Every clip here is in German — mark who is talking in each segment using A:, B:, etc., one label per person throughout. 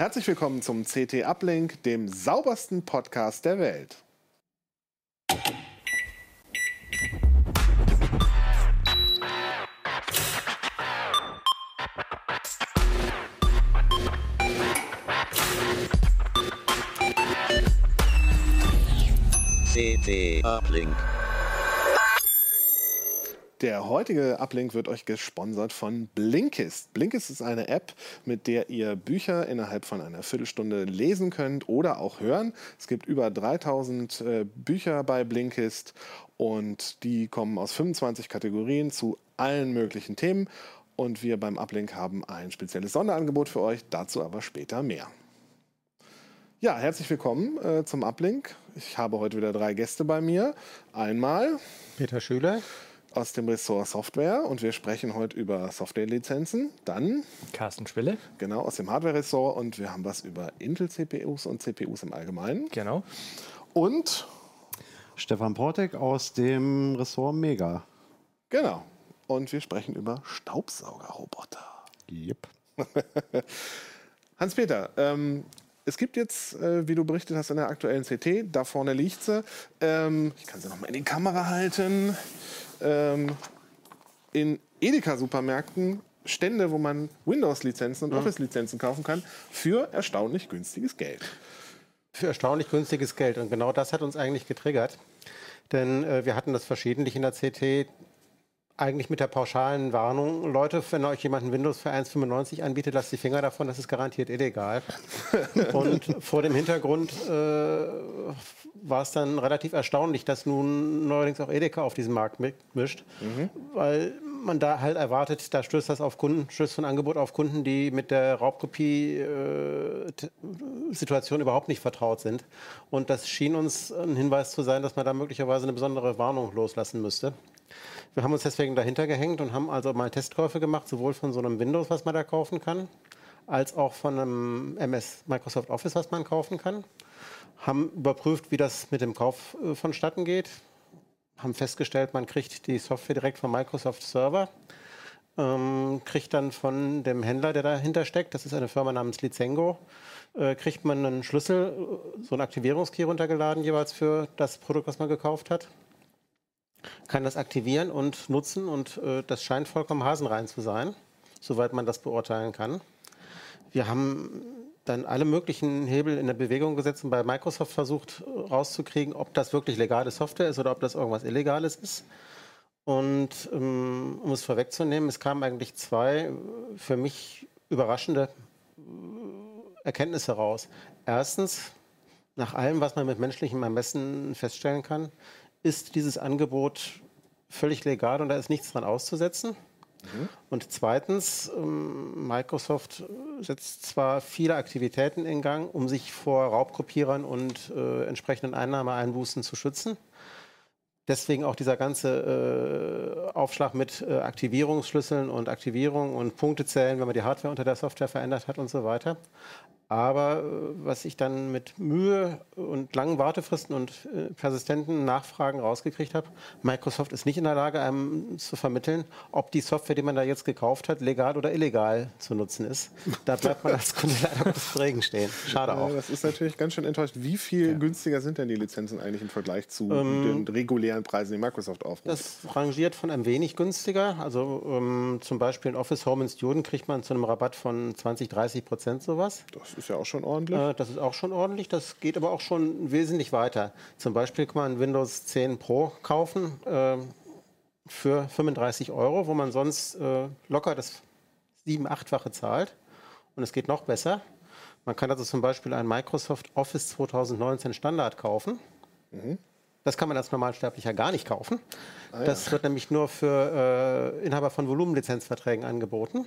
A: Herzlich willkommen zum CT Uplink, dem saubersten Podcast der Welt.
B: CT Uplink.
A: Der heutige Uplink wird euch gesponsert von Blinkist. Blinkist ist eine App, mit der ihr Bücher innerhalb von einer Viertelstunde lesen könnt oder auch hören. Es gibt über 3000 äh, Bücher bei Blinkist und die kommen aus 25 Kategorien zu allen möglichen Themen. Und wir beim Uplink haben ein spezielles Sonderangebot für euch, dazu aber später mehr. Ja, herzlich willkommen äh, zum Uplink. Ich habe heute wieder drei Gäste bei mir. Einmal
C: Peter Schüler
A: aus dem Ressort Software und wir sprechen heute über Softwarelizenzen. Dann
C: Carsten Schwille.
A: Genau, aus dem Hardware-Ressort und wir haben was über Intel-CPUs und CPUs im Allgemeinen.
C: Genau.
A: Und
D: Stefan Portek aus dem Ressort Mega.
A: Genau. Und wir sprechen über Staubsaugerroboter.
D: Yep.
A: Hans-Peter, ähm, es gibt jetzt, äh, wie du berichtet hast, in der aktuellen CT, da vorne liegt sie. Ähm, ich kann sie noch mal in die Kamera halten. Ähm, in Edeka-Supermärkten Stände, wo man Windows-Lizenzen und Office-Lizenzen kaufen kann, für erstaunlich günstiges Geld.
C: Für erstaunlich günstiges Geld. Und genau das hat uns eigentlich getriggert. Denn äh, wir hatten das verschiedentlich in der CT eigentlich mit der pauschalen Warnung, Leute, wenn euch jemand ein Windows für 1,95 anbietet, lasst die Finger davon, das ist garantiert illegal. und vor dem Hintergrund äh, war es dann relativ erstaunlich, dass nun neuerdings auch Edeka auf diesen Markt mischt, mhm. weil man da halt erwartet, da stößt das auf Kunden, stößt ein Angebot auf Kunden, die mit der Raubkopie-Situation äh, überhaupt nicht vertraut sind. Und das schien uns ein Hinweis zu sein, dass man da möglicherweise eine besondere Warnung loslassen müsste. Wir haben uns deswegen dahinter gehängt und haben also mal Testkäufe gemacht, sowohl von so einem Windows, was man da kaufen kann, als auch von einem MS Microsoft Office, was man kaufen kann. Haben überprüft, wie das mit dem Kauf äh, vonstatten geht. Haben festgestellt, man kriegt die Software direkt vom Microsoft Server. Ähm, kriegt dann von dem Händler, der dahinter steckt, das ist eine Firma namens Lizengo, äh, kriegt man einen Schlüssel, äh, so einen Aktivierungskey runtergeladen jeweils für das Produkt, was man gekauft hat kann das aktivieren und nutzen und äh, das scheint vollkommen hasenrein zu sein, soweit man das beurteilen kann. Wir haben dann alle möglichen Hebel in der Bewegung gesetzt und bei Microsoft versucht äh, rauszukriegen, ob das wirklich legale Software ist oder ob das irgendwas Illegales ist. Und ähm, um es vorwegzunehmen, es kamen eigentlich zwei äh, für mich überraschende äh, Erkenntnisse raus. Erstens, nach allem, was man mit menschlichem Ermessen feststellen kann, ist dieses Angebot völlig legal und da ist nichts dran auszusetzen. Mhm. Und zweitens, ähm, Microsoft setzt zwar viele Aktivitäten in Gang, um sich vor Raubkopierern und äh, entsprechenden Einnahmeeinbußen zu schützen. Deswegen auch dieser ganze äh, Aufschlag mit äh, Aktivierungsschlüsseln und Aktivierung und Punktezählen, wenn man die Hardware unter der Software verändert hat und so weiter. Aber äh, was ich dann mit Mühe und langen Wartefristen und äh, persistenten Nachfragen rausgekriegt habe, Microsoft ist nicht in der Lage, einem zu vermitteln, ob die Software, die man da jetzt gekauft hat, legal oder illegal zu nutzen ist. Da bleibt man als Kunde leider kurz Regen stehen. Schade auch.
A: Das ist natürlich ganz schön enttäuscht. Wie viel ja. günstiger sind denn die Lizenzen eigentlich im Vergleich zu ähm, den regulären Preisen, die Microsoft aufruft?
C: Das rangiert von ein wenig günstiger. Also ähm, zum Beispiel in Office Home and Student kriegt man zu einem Rabatt von 20, 30 Prozent sowas.
A: Das ist ja auch schon ordentlich.
C: Äh, das ist auch schon ordentlich. Das geht aber auch schon wesentlich weiter. Zum Beispiel kann man Windows 10 Pro kaufen äh, für 35 Euro, wo man sonst äh, locker das 7-, 8-fache zahlt. Und es geht noch besser. Man kann also zum Beispiel ein Microsoft Office 2019 Standard kaufen. Mhm. Das kann man als Normalsterblicher gar nicht kaufen. Ah, ja. Das wird nämlich nur für äh, Inhaber von Volumenlizenzverträgen angeboten.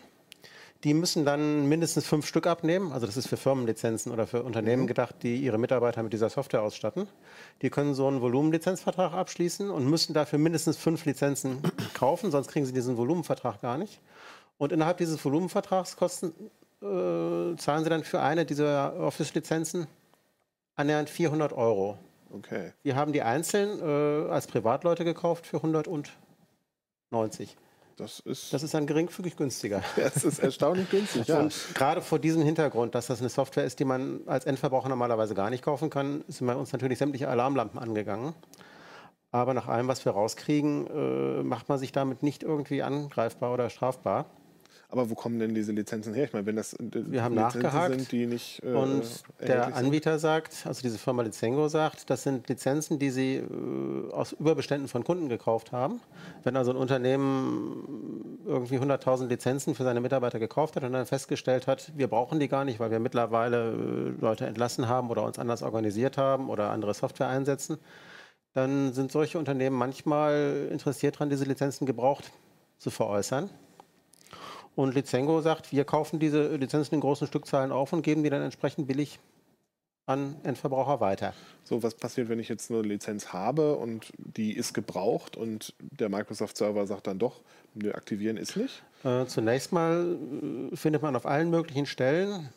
C: Die müssen dann mindestens fünf Stück abnehmen. Also das ist für Firmenlizenzen oder für Unternehmen mhm. gedacht, die ihre Mitarbeiter mit dieser Software ausstatten. Die können so einen Volumenlizenzvertrag abschließen und müssen dafür mindestens fünf Lizenzen kaufen, sonst kriegen sie diesen Volumenvertrag gar nicht. Und innerhalb dieses Volumenvertrags kosten, äh, zahlen sie dann für eine dieser Office-Lizenzen annähernd 400 Euro.
A: Okay.
C: Wir haben die einzeln äh, als Privatleute gekauft für 190.
A: Das ist,
C: Das ist dann geringfügig günstiger.
A: das ist erstaunlich günstig, ja.
C: Und gerade vor diesem Hintergrund, dass das eine Software ist, die man als Endverbraucher normalerweise gar nicht kaufen kann, sind bei uns natürlich sämtliche Alarmlampen angegangen. Aber nach allem, was wir rauskriegen, äh, macht man sich damit nicht irgendwie angreifbar oder strafbar.
A: Aber wo kommen denn diese Lizenzen her? Ich meine, wenn das äh,
C: Wir haben
A: Lizenzen
C: nachgehakt
A: sind, die nicht äh,
C: Und der? Anbieter sagt, also diese Firma Lizengo sagt, das sind Lizenzen, die sie äh, aus Überbeständen von Kunden gekauft haben. Wenn also ein Unternehmen irgendwie 100.000 Lizenzen für seine Mitarbeiter gekauft hat und dann festgestellt hat, wir brauchen die gar nicht, weil wir mittlerweile äh, Leute entlassen haben oder uns anders organisiert haben oder andere Software einsetzen, dann sind solche Unternehmen manchmal interessiert daran, diese Lizenzen gebraucht zu veräußern. Und Lizengo sagt, wir kaufen diese Lizenzen in großen Stückzahlen auf und geben die dann entsprechend billig an Endverbraucher weiter.
A: So, was passiert, wenn ich jetzt eine Lizenz habe und die ist gebraucht und der Microsoft-Server sagt dann doch, aktivieren ist nicht?
C: Äh, zunächst mal äh, findet man auf allen möglichen Stellen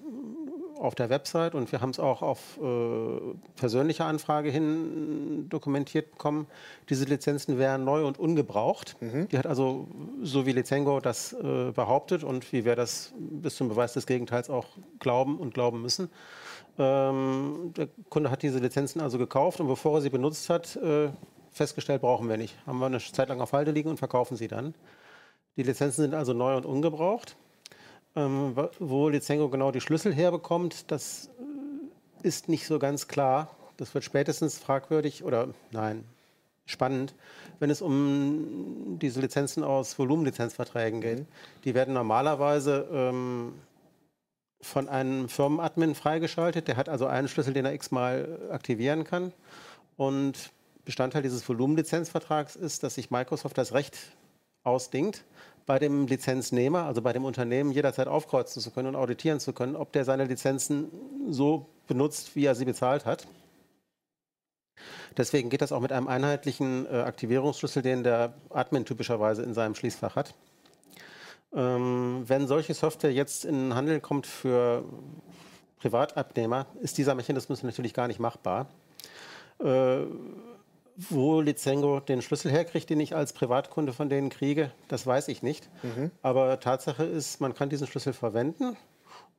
C: auf der Website und wir haben es auch auf äh, persönliche Anfrage hin dokumentiert bekommen, diese Lizenzen wären neu und ungebraucht. Die hat also, so wie Lizengo das äh, behauptet und wie wir das bis zum Beweis des Gegenteils auch glauben und glauben müssen. Ähm, der Kunde hat diese Lizenzen also gekauft und bevor er sie benutzt hat, äh, festgestellt, brauchen wir nicht. Haben wir eine Zeit lang auf Halde liegen und verkaufen sie dann. Die Lizenzen sind also neu und ungebraucht. Ähm, wo Lizengo genau die Schlüssel herbekommt, das äh, ist nicht so ganz klar. Das wird spätestens fragwürdig oder nein, spannend, wenn es um diese Lizenzen aus Volumenlizenzverträgen geht. Die werden normalerweise ähm, von einem Firmenadmin freigeschaltet. Der hat also einen Schlüssel, den er x-mal aktivieren kann. Und Bestandteil dieses Volumenlizenzvertrags ist, dass sich Microsoft das Recht ausdingt, bei dem Lizenznehmer, also bei dem Unternehmen, jederzeit aufkreuzen zu können und auditieren zu können, ob der seine Lizenzen so benutzt, wie er sie bezahlt hat. Deswegen geht das auch mit einem einheitlichen äh, Aktivierungsschlüssel, den der Admin typischerweise in seinem Schließfach hat. Ähm, wenn solche Software jetzt in den Handel kommt für Privatabnehmer, ist dieser Mechanismus natürlich gar nicht machbar. Äh, wo Lizengo den Schlüssel herkriegt, den ich als Privatkunde von denen kriege, das weiß ich nicht. Aber Tatsache ist, man kann diesen Schlüssel verwenden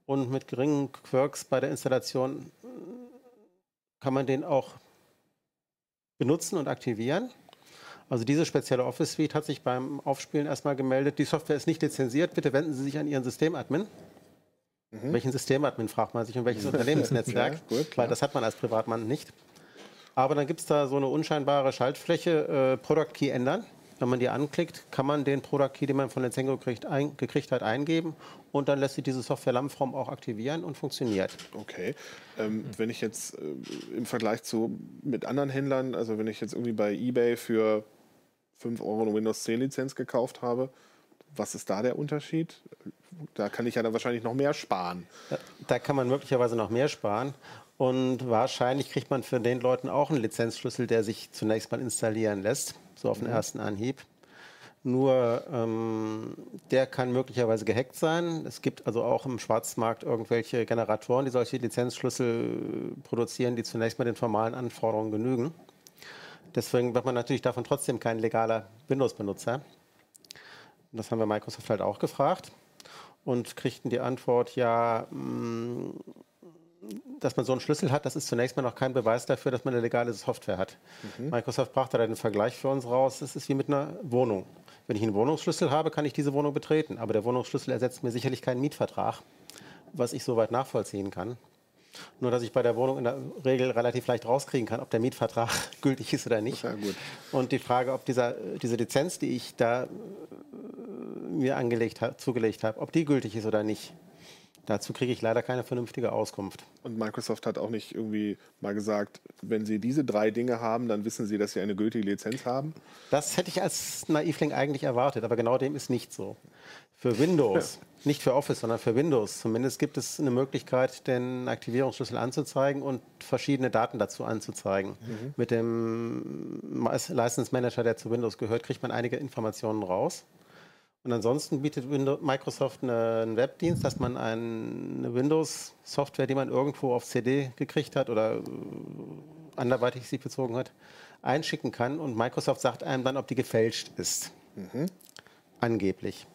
C: und mit geringen Quirks bei der Installation äh, kann man den auch benutzen und aktivieren. Also diese spezielle Office Suite hat sich beim Aufspielen erstmal gemeldet, die Software ist nicht lizenziert, bitte wenden Sie sich an Ihren Systemadmin. Welchen Systemadmin fragt man sich und welches Unternehmensnetzwerk?
A: Ja, gut,
C: weil das hat man als Privatmann nicht. Aber dann gibt es da so eine unscheinbare Schaltfläche, äh, Product Key ändern. Wenn man die anklickt, kann man den Product Key, den man von kriegt, ein, gekriegt hat, eingeben und dann lässt sich diese Software Lammform auch aktivieren und funktioniert.
A: Okay. Ähm, wenn ich jetzt äh, im Vergleich zu mit anderen Händlern, also wenn ich jetzt irgendwie bei eBay für 5 Euro eine Windows 10 Lizenz gekauft habe, was ist da der Unterschied? Da kann ich ja dann wahrscheinlich noch mehr sparen.
C: Da, da kann man möglicherweise noch mehr sparen. Und wahrscheinlich kriegt man für den Leuten auch einen Lizenzschlüssel, der sich zunächst mal installieren lässt, so auf den ersten Anhieb. Nur ähm, der kann möglicherweise gehackt sein. Es gibt also auch im Schwarzmarkt irgendwelche Generatoren, die solche Lizenzschlüssel produzieren, die zunächst mal den formalen Anforderungen genügen. Deswegen wird man natürlich davon trotzdem kein legaler Windows-Benutzer. Das haben wir Microsoft halt auch gefragt und kriegten die Antwort, ja, mh, dass man so einen Schlüssel hat, das ist zunächst mal noch kein Beweis dafür, dass man eine legale Software hat. Microsoft brachte da den Vergleich für uns raus, das ist wie mit einer Wohnung. Wenn ich einen Wohnungsschlüssel habe, kann ich diese Wohnung betreten, aber der Wohnungsschlüssel ersetzt mir sicherlich keinen Mietvertrag, was ich soweit nachvollziehen kann. Nur, dass ich bei der Wohnung in der Regel relativ leicht rauskriegen kann, ob der Mietvertrag gültig ist oder nicht. Und die Frage, ob dieser, diese Lizenz, die ich da äh, mir angelegt zugelegt habe, ob die gültig ist oder nicht, dazu kriege ich leider keine vernünftige Auskunft.
A: Und Microsoft hat auch nicht irgendwie mal gesagt, wenn Sie diese drei Dinge haben, dann wissen Sie, dass Sie eine gültige Lizenz haben.
C: Das hätte ich als Naivling eigentlich erwartet, aber genau dem ist nicht so. Für Windows, nicht für Office, sondern für Windows zumindest gibt es eine Möglichkeit, den Aktivierungsschlüssel anzuzeigen und verschiedene Daten dazu anzuzeigen. Mit dem License Manager, der zu Windows gehört, kriegt man einige Informationen raus. Und ansonsten bietet Windows, Microsoft eine- einen Webdienst, dass man eine Windows-Software, die man irgendwo auf CD gekriegt hat oder äh, anderweitig sich bezogen hat, einschicken kann. Und Microsoft sagt einem dann, ob die gefälscht ist. Angeblich.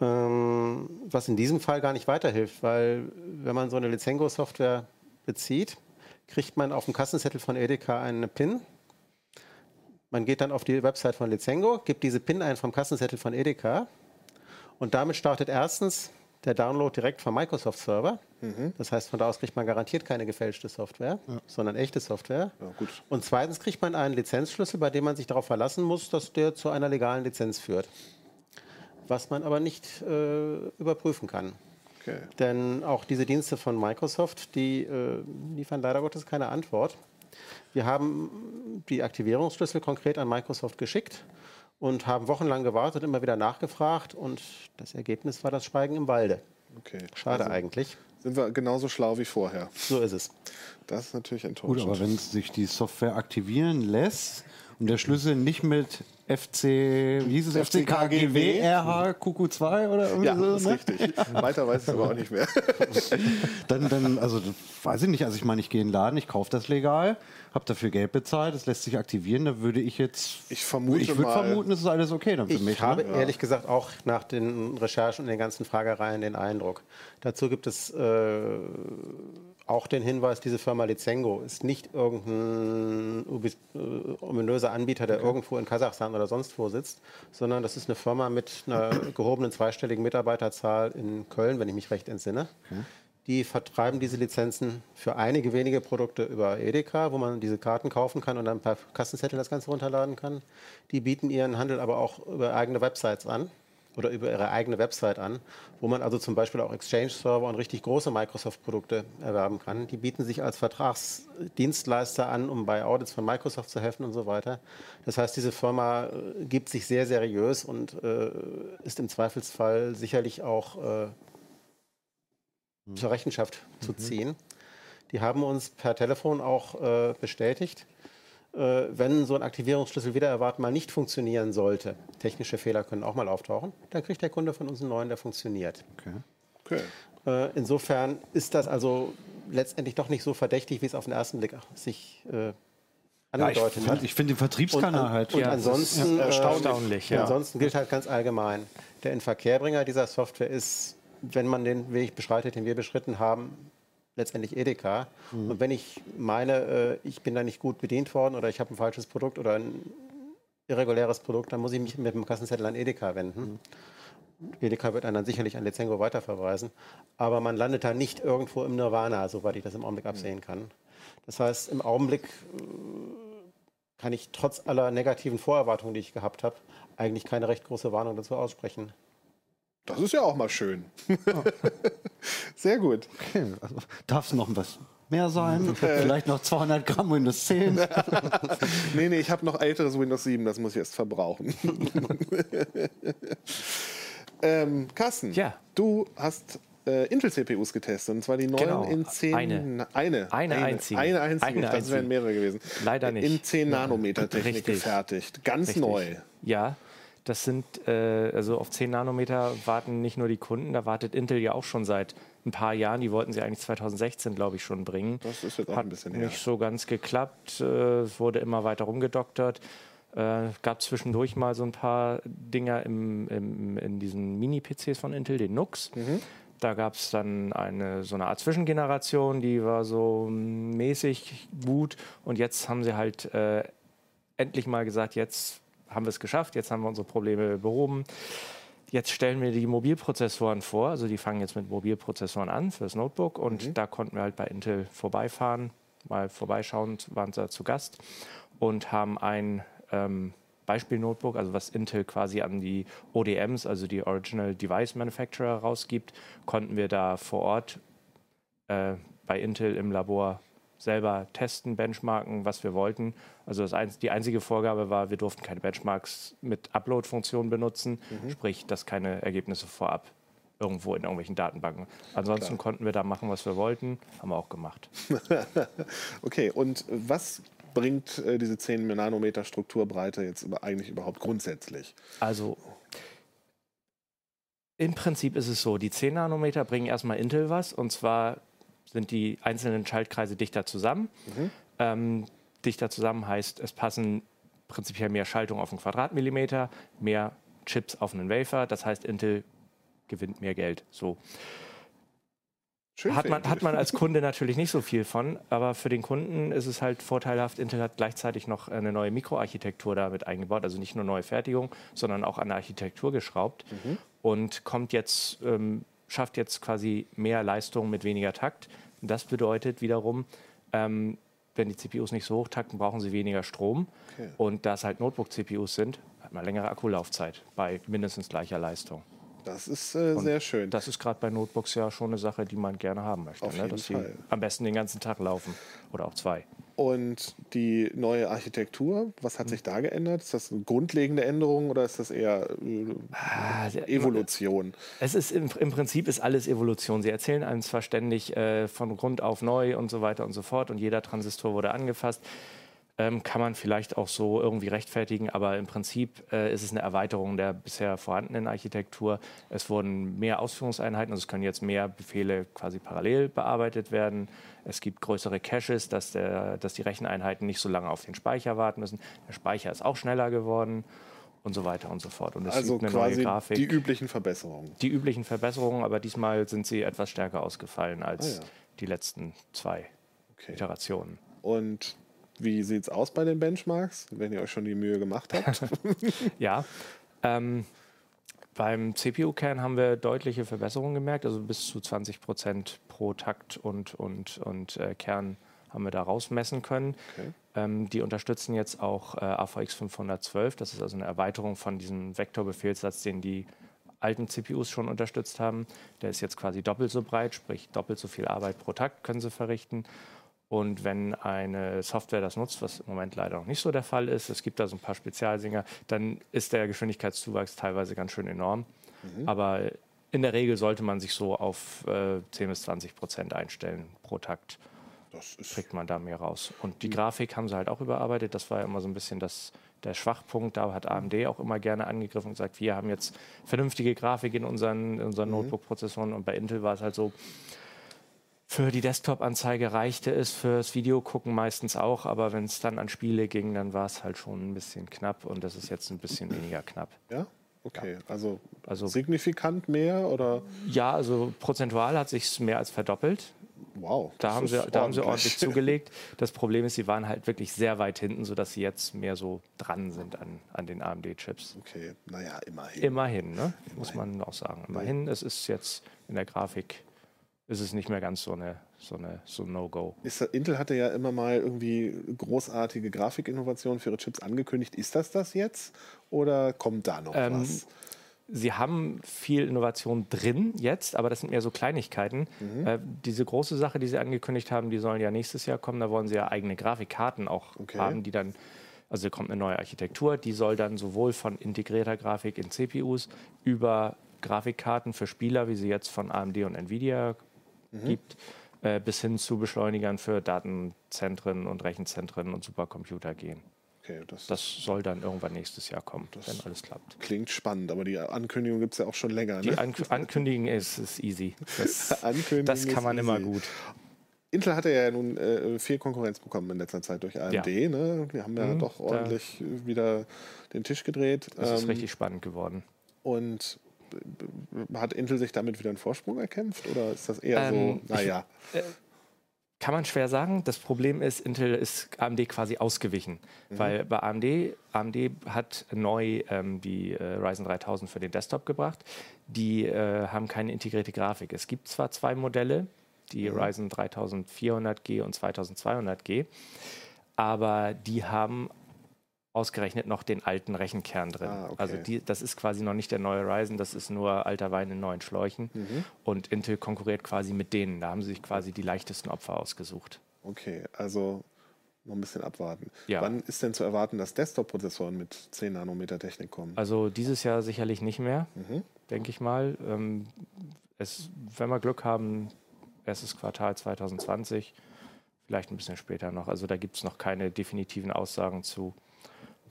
C: Ähm, was in diesem Fall gar nicht weiterhilft, weil wenn man so eine Lizengo-Software bezieht, kriegt man auf dem Kassenzettel von Edeka eine PIN. Man geht dann auf die Website von Lizengo, gibt diese PIN ein vom Kassenzettel von Edeka und damit startet erstens der Download direkt vom Microsoft Server. Mhm. Das heißt, von da aus kriegt man garantiert keine gefälschte Software, ja. sondern echte Software. Ja, und zweitens kriegt man einen Lizenzschlüssel, bei dem man sich darauf verlassen muss, dass der zu einer legalen Lizenz führt. Was man aber nicht äh, überprüfen kann. Okay. Denn auch diese Dienste von Microsoft, die äh, liefern leider Gottes keine Antwort. Wir haben die Aktivierungsschlüssel konkret an Microsoft geschickt und haben wochenlang gewartet, immer wieder nachgefragt und das Ergebnis war das Schweigen im Walde. Okay. Schade also eigentlich.
A: Sind wir genauso schlau wie vorher.
C: So ist es.
A: Das ist natürlich enttäuschend.
D: Gut, aber wenn sich die Software aktivieren lässt und der Schlüssel nicht mit FC, wie hieß es, FCKGW, RH, QQ2 oder irgendwie
A: ja, so? ist ne? richtig. Weiter weiß ich aber auch nicht mehr.
D: dann, dann, also weiß ich nicht, also ich meine, ich gehe in den Laden, ich kaufe das legal, habe dafür Geld bezahlt, das lässt sich aktivieren, da würde ich jetzt,
A: ich vermute
D: ich würde vermuten, es ist alles okay dann für
C: ich
D: mich.
C: Ich habe ne? ehrlich ja. gesagt auch nach den Recherchen und den ganzen Fragereien den Eindruck. Dazu gibt es äh, auch den Hinweis, diese Firma Lizengo ist nicht irgendein äh, ominöser Anbieter, der okay. irgendwo in Kasachstan oder sonst wo sitzt, sondern das ist eine Firma mit einer gehobenen zweistelligen Mitarbeiterzahl in Köln, wenn ich mich recht entsinne. Okay. Die vertreiben diese Lizenzen für einige wenige Produkte über Edeka, wo man diese Karten kaufen kann und dann per Kassenzettel das Ganze runterladen kann. Die bieten ihren Handel aber auch über eigene Websites an oder über ihre eigene Website an, wo man also zum Beispiel auch Exchange-Server und richtig große Microsoft-Produkte erwerben kann. Die bieten sich als Vertragsdienstleister an, um bei Audits von Microsoft zu helfen und so weiter. Das heißt, diese Firma äh, gibt sich sehr seriös und äh, ist im Zweifelsfall sicherlich auch äh, zur Rechenschaft mhm. zu ziehen. Die haben uns per Telefon auch äh, bestätigt, wenn so ein Aktivierungsschlüssel wieder erwarten mal nicht funktionieren sollte, technische Fehler können auch mal auftauchen, dann kriegt der Kunde von uns einen neuen, der funktioniert. Okay. Okay. Äh, insofern ist das also letztendlich doch nicht so verdächtig, wie es auf den ersten Blick sich äh,
D: angedeutet ja, ich, hat. Ich finde den Vertriebskanal
C: und,
D: halt
C: und ja, ansonsten, ja, erstaunlich. Ja. Ansonsten gilt halt ganz allgemein, der Inverkehrbringer dieser Software ist, wenn man den Weg beschreitet, den wir beschritten haben, letztendlich Edeka. Mhm. Und wenn ich meine, äh, ich bin da nicht gut bedient worden oder ich habe ein falsches Produkt oder ein irreguläres Produkt, dann muss ich mich mit dem Kassenzettel an Edeka wenden. Mhm. Edeka wird einen dann sicherlich an Lizengo weiterverweisen. Aber man landet da nicht irgendwo im Nirvana, soweit ich das im Augenblick absehen mhm. kann. Das heißt, im Augenblick äh, kann ich trotz aller negativen Vorerwartungen, die ich gehabt habe, eigentlich keine recht große Warnung dazu aussprechen.
A: Das ist ja auch mal schön. Ja. Sehr gut.
D: Okay, also darf es noch was mehr sein? Vielleicht noch 200 Gramm Windows 10?
A: nee, nee, ich habe noch älteres Windows 7, das muss ich erst verbrauchen. ähm, Carsten, ja. du hast äh, Intel-CPUs getestet, und zwar die neuen genau. in 10...
B: Eine.
A: Eine,
B: eine, eine einzige.
A: Eine einzige, eine das einzige. wären mehrere gewesen.
B: Leider nicht.
A: In 10 Nanometer Technik Richtig. gefertigt. Ganz Richtig. neu.
B: Ja, das sind, äh, also auf 10 Nanometer warten nicht nur die Kunden, da wartet Intel ja auch schon seit ein paar Jahren. Die wollten sie eigentlich 2016, glaube ich, schon bringen.
A: Das ist jetzt auch
B: Hat
A: ein bisschen
B: her. nicht so ganz geklappt, äh, wurde immer weiter rumgedoktert. Äh, gab zwischendurch mal so ein paar Dinger im, im, in diesen Mini-PCs von Intel, den NUX. Mhm. Da gab es dann eine, so eine Art Zwischengeneration, die war so mäßig gut. Und jetzt haben sie halt äh, endlich mal gesagt, jetzt haben wir es geschafft, jetzt haben wir unsere Probleme behoben. Jetzt stellen wir die Mobilprozessoren vor, also die fangen jetzt mit Mobilprozessoren an fürs Notebook und mhm. da konnten wir halt bei Intel vorbeifahren, mal vorbeischauen, waren da zu Gast und haben ein ähm, Beispiel-Notebook, also was Intel quasi an die ODMs, also die Original Device Manufacturer rausgibt, konnten wir da vor Ort äh, bei Intel im Labor selber testen, benchmarken, was wir wollten. Also ein, die einzige Vorgabe war, wir durften keine Benchmarks mit Upload-Funktionen benutzen, mhm. sprich, dass keine Ergebnisse vorab irgendwo in irgendwelchen Datenbanken. Ansonsten Klar. konnten wir da machen, was wir wollten, haben wir auch gemacht.
A: okay, und was bringt äh, diese 10 Nanometer Strukturbreite jetzt über, eigentlich überhaupt grundsätzlich?
B: Also im Prinzip ist es so, die 10 Nanometer bringen erstmal Intel was und zwar sind die einzelnen Schaltkreise dichter zusammen. Mhm. Ähm, dichter zusammen heißt, es passen prinzipiell mehr Schaltungen auf einen Quadratmillimeter, mehr Chips auf einen Wafer. Das heißt, Intel gewinnt mehr Geld. So.
A: Schön
B: Hat man, hat man als Kunde natürlich nicht so viel von, aber für den Kunden ist es halt vorteilhaft. Intel hat gleichzeitig noch eine neue Mikroarchitektur damit eingebaut, also nicht nur neue Fertigung, sondern auch an der Architektur geschraubt und kommt jetzt, ähm, schafft jetzt quasi mehr Leistung mit weniger Takt. Und das bedeutet wiederum, ähm, wenn die CPUs nicht so hoch takten, brauchen sie weniger Strom.
A: Okay.
B: Und da es halt Notebook-CPUs sind, hat man längere Akkulaufzeit bei mindestens gleicher Leistung.
A: Das ist äh, sehr schön.
B: Das ist gerade bei Notebooks ja schon eine Sache, die man gerne haben möchte.
A: Auf
B: ne?
A: jeden
B: Dass sie
A: Fall.
B: am besten den ganzen Tag laufen oder auch zwei.
A: Und die neue Architektur, was hat sich da geändert? Ist das eine grundlegende Änderung oder ist das eher äh, Evolution?
B: Es ist im, im Prinzip ist alles Evolution. Sie erzählen einem zwar ständig äh, von Grund auf neu und so weiter und so fort und jeder Transistor wurde angefasst. Ähm, kann man vielleicht auch so irgendwie rechtfertigen, aber im Prinzip äh, ist es eine Erweiterung der bisher vorhandenen Architektur. Es wurden mehr Ausführungseinheiten, also es können jetzt mehr Befehle quasi parallel bearbeitet werden. Es gibt größere Caches, dass, der, dass die Recheneinheiten nicht so lange auf den Speicher warten müssen. Der Speicher ist auch schneller geworden und so weiter und so fort. Und es
A: Also
B: gibt eine neue
A: quasi
B: Grafik
A: die üblichen Verbesserungen.
B: die üblichen Verbesserungen, aber diesmal sind sie etwas stärker ausgefallen als
A: Ah, ja.
B: die letzten zwei
A: Okay.
B: Iterationen.
A: Und wie sieht es aus bei den Benchmarks, wenn ihr euch schon die Mühe gemacht habt?
B: Ja, ähm, beim CPU-Kern haben wir deutliche Verbesserungen gemerkt, also bis zu 20 Prozent pro Takt und, und, und äh, Kern haben wir da rausmessen können.
A: Okay.
B: Ähm, die unterstützen jetzt auch äh, AVX 512, das ist also eine Erweiterung von diesem Vektorbefehlssatz, den die alten CPUs schon unterstützt haben. Der ist jetzt quasi doppelt so breit, sprich doppelt so viel Arbeit pro Takt können sie verrichten. Und wenn eine Software das nutzt, was im Moment leider noch nicht so der Fall ist, es gibt da so ein paar Spezialsinger, dann ist der Geschwindigkeitszuwachs teilweise ganz schön enorm. Aber in der Regel sollte man sich so auf äh, 10 bis 20 Prozent einstellen pro Takt
A: Das ist
B: kriegt man da mehr raus. Und die Grafik haben sie halt auch überarbeitet. Das war ja immer so ein bisschen das, der Schwachpunkt. Da hat AMD auch immer gerne angegriffen und gesagt, wir haben jetzt vernünftige Grafik in unseren, in unseren Notebook-Prozessoren. Und bei Intel war es halt so, für die Desktop-Anzeige reichte es, fürs Video gucken meistens auch, aber wenn es dann an Spiele ging, dann war es halt schon ein bisschen knapp und das ist jetzt ein bisschen weniger knapp.
A: ja? Okay, also,
B: Also-
A: signifikant mehr oder
B: Ja, also prozentual hat sich mehr als verdoppelt.
A: wow.
B: Da haben, sie,
A: ist
B: da haben sie ordentlich zugelegt. Das Problem ist, sie waren halt wirklich sehr weit hinten, sodass sie jetzt mehr so dran sind an, an den AMD-Chips.
A: Okay, naja, immerhin.
B: Immerhin, ne? muss man auch sagen. Immerhin, es ist jetzt in der Grafik, ist es nicht mehr ganz so eine, so eine so ein No-Go.
A: Intel hatte ja immer mal irgendwie großartige Grafikinnovationen für ihre Chips angekündigt. Ist das das jetzt oder kommt da noch
B: Ähm,
A: was?
B: Sie haben viel Innovation drin jetzt, aber das sind mehr so Kleinigkeiten.
A: Mhm.
B: Äh, diese große Sache, die Sie angekündigt haben, die sollen ja nächstes Jahr kommen. Da wollen Sie ja eigene Grafikkarten auch
A: Okay.
B: haben, die dann, also kommt eine neue Architektur, die soll dann sowohl von integrierter Grafik in CPUs über Grafikkarten für Spieler, wie sie jetzt von AMD und Nvidia
A: Mhm.
B: gibt, äh, bis hin zu Beschleunigern für Datenzentren und Rechenzentren und Supercomputer gehen.
A: Okay, das,
B: Das soll dann irgendwann nächstes Jahr kommen, wenn alles klappt.
A: klingt spannend, aber die Ankündigung gibt es ja auch schon länger.
B: Die
A: Ne?
B: An Ankündigen ist, ist easy. Das,
A: Ankündigen
B: das kann
A: ist
B: man immer
A: easy.
B: gut.
A: Intel hatte ja nun äh, viel Konkurrenz bekommen in letzter Zeit durch AMD.
B: Ja.
A: Ne? Wir haben ja
B: Mhm,
A: doch ordentlich wieder den Tisch gedreht.
B: Das ist
A: Ähm,
B: richtig spannend geworden.
A: Und hat Intel sich damit wieder einen Vorsprung erkämpft oder ist das eher
B: Ähm,
A: so, naja,
B: Kann man schwer sagen. Das Problem ist, Intel ist AMD quasi ausgewichen.
A: Mhm.
B: Weil bei AMD, AMD hat neu ähm, die äh, Ryzen 3000 für den Desktop gebracht. Die äh, haben keine integrierte Grafik. Es gibt zwar zwei Modelle, die
A: Mhm.
B: Ryzen 3400G und 2200G, aber die haben ausgerechnet noch den alten Rechenkern drin.
A: Ah, okay.
B: Also die, das ist quasi noch nicht der neue Ryzen, das ist nur alter Wein in neuen Schläuchen.
A: Mhm.
B: Und Intel konkurriert quasi mit denen. Da haben sie sich quasi die leichtesten Opfer ausgesucht.
A: okay, also noch ein bisschen abwarten.
B: Ja.
A: Wann ist denn zu erwarten, dass Desktop-Prozessoren mit 10 Nanometer Technik kommen?
B: Also dieses Jahr sicherlich nicht mehr,
A: Mhm.
B: denke ich mal. Ähm, es, wenn wir Glück haben, erstes Quartal 2020, vielleicht ein bisschen später noch. Also da gibt es noch keine definitiven Aussagen zu.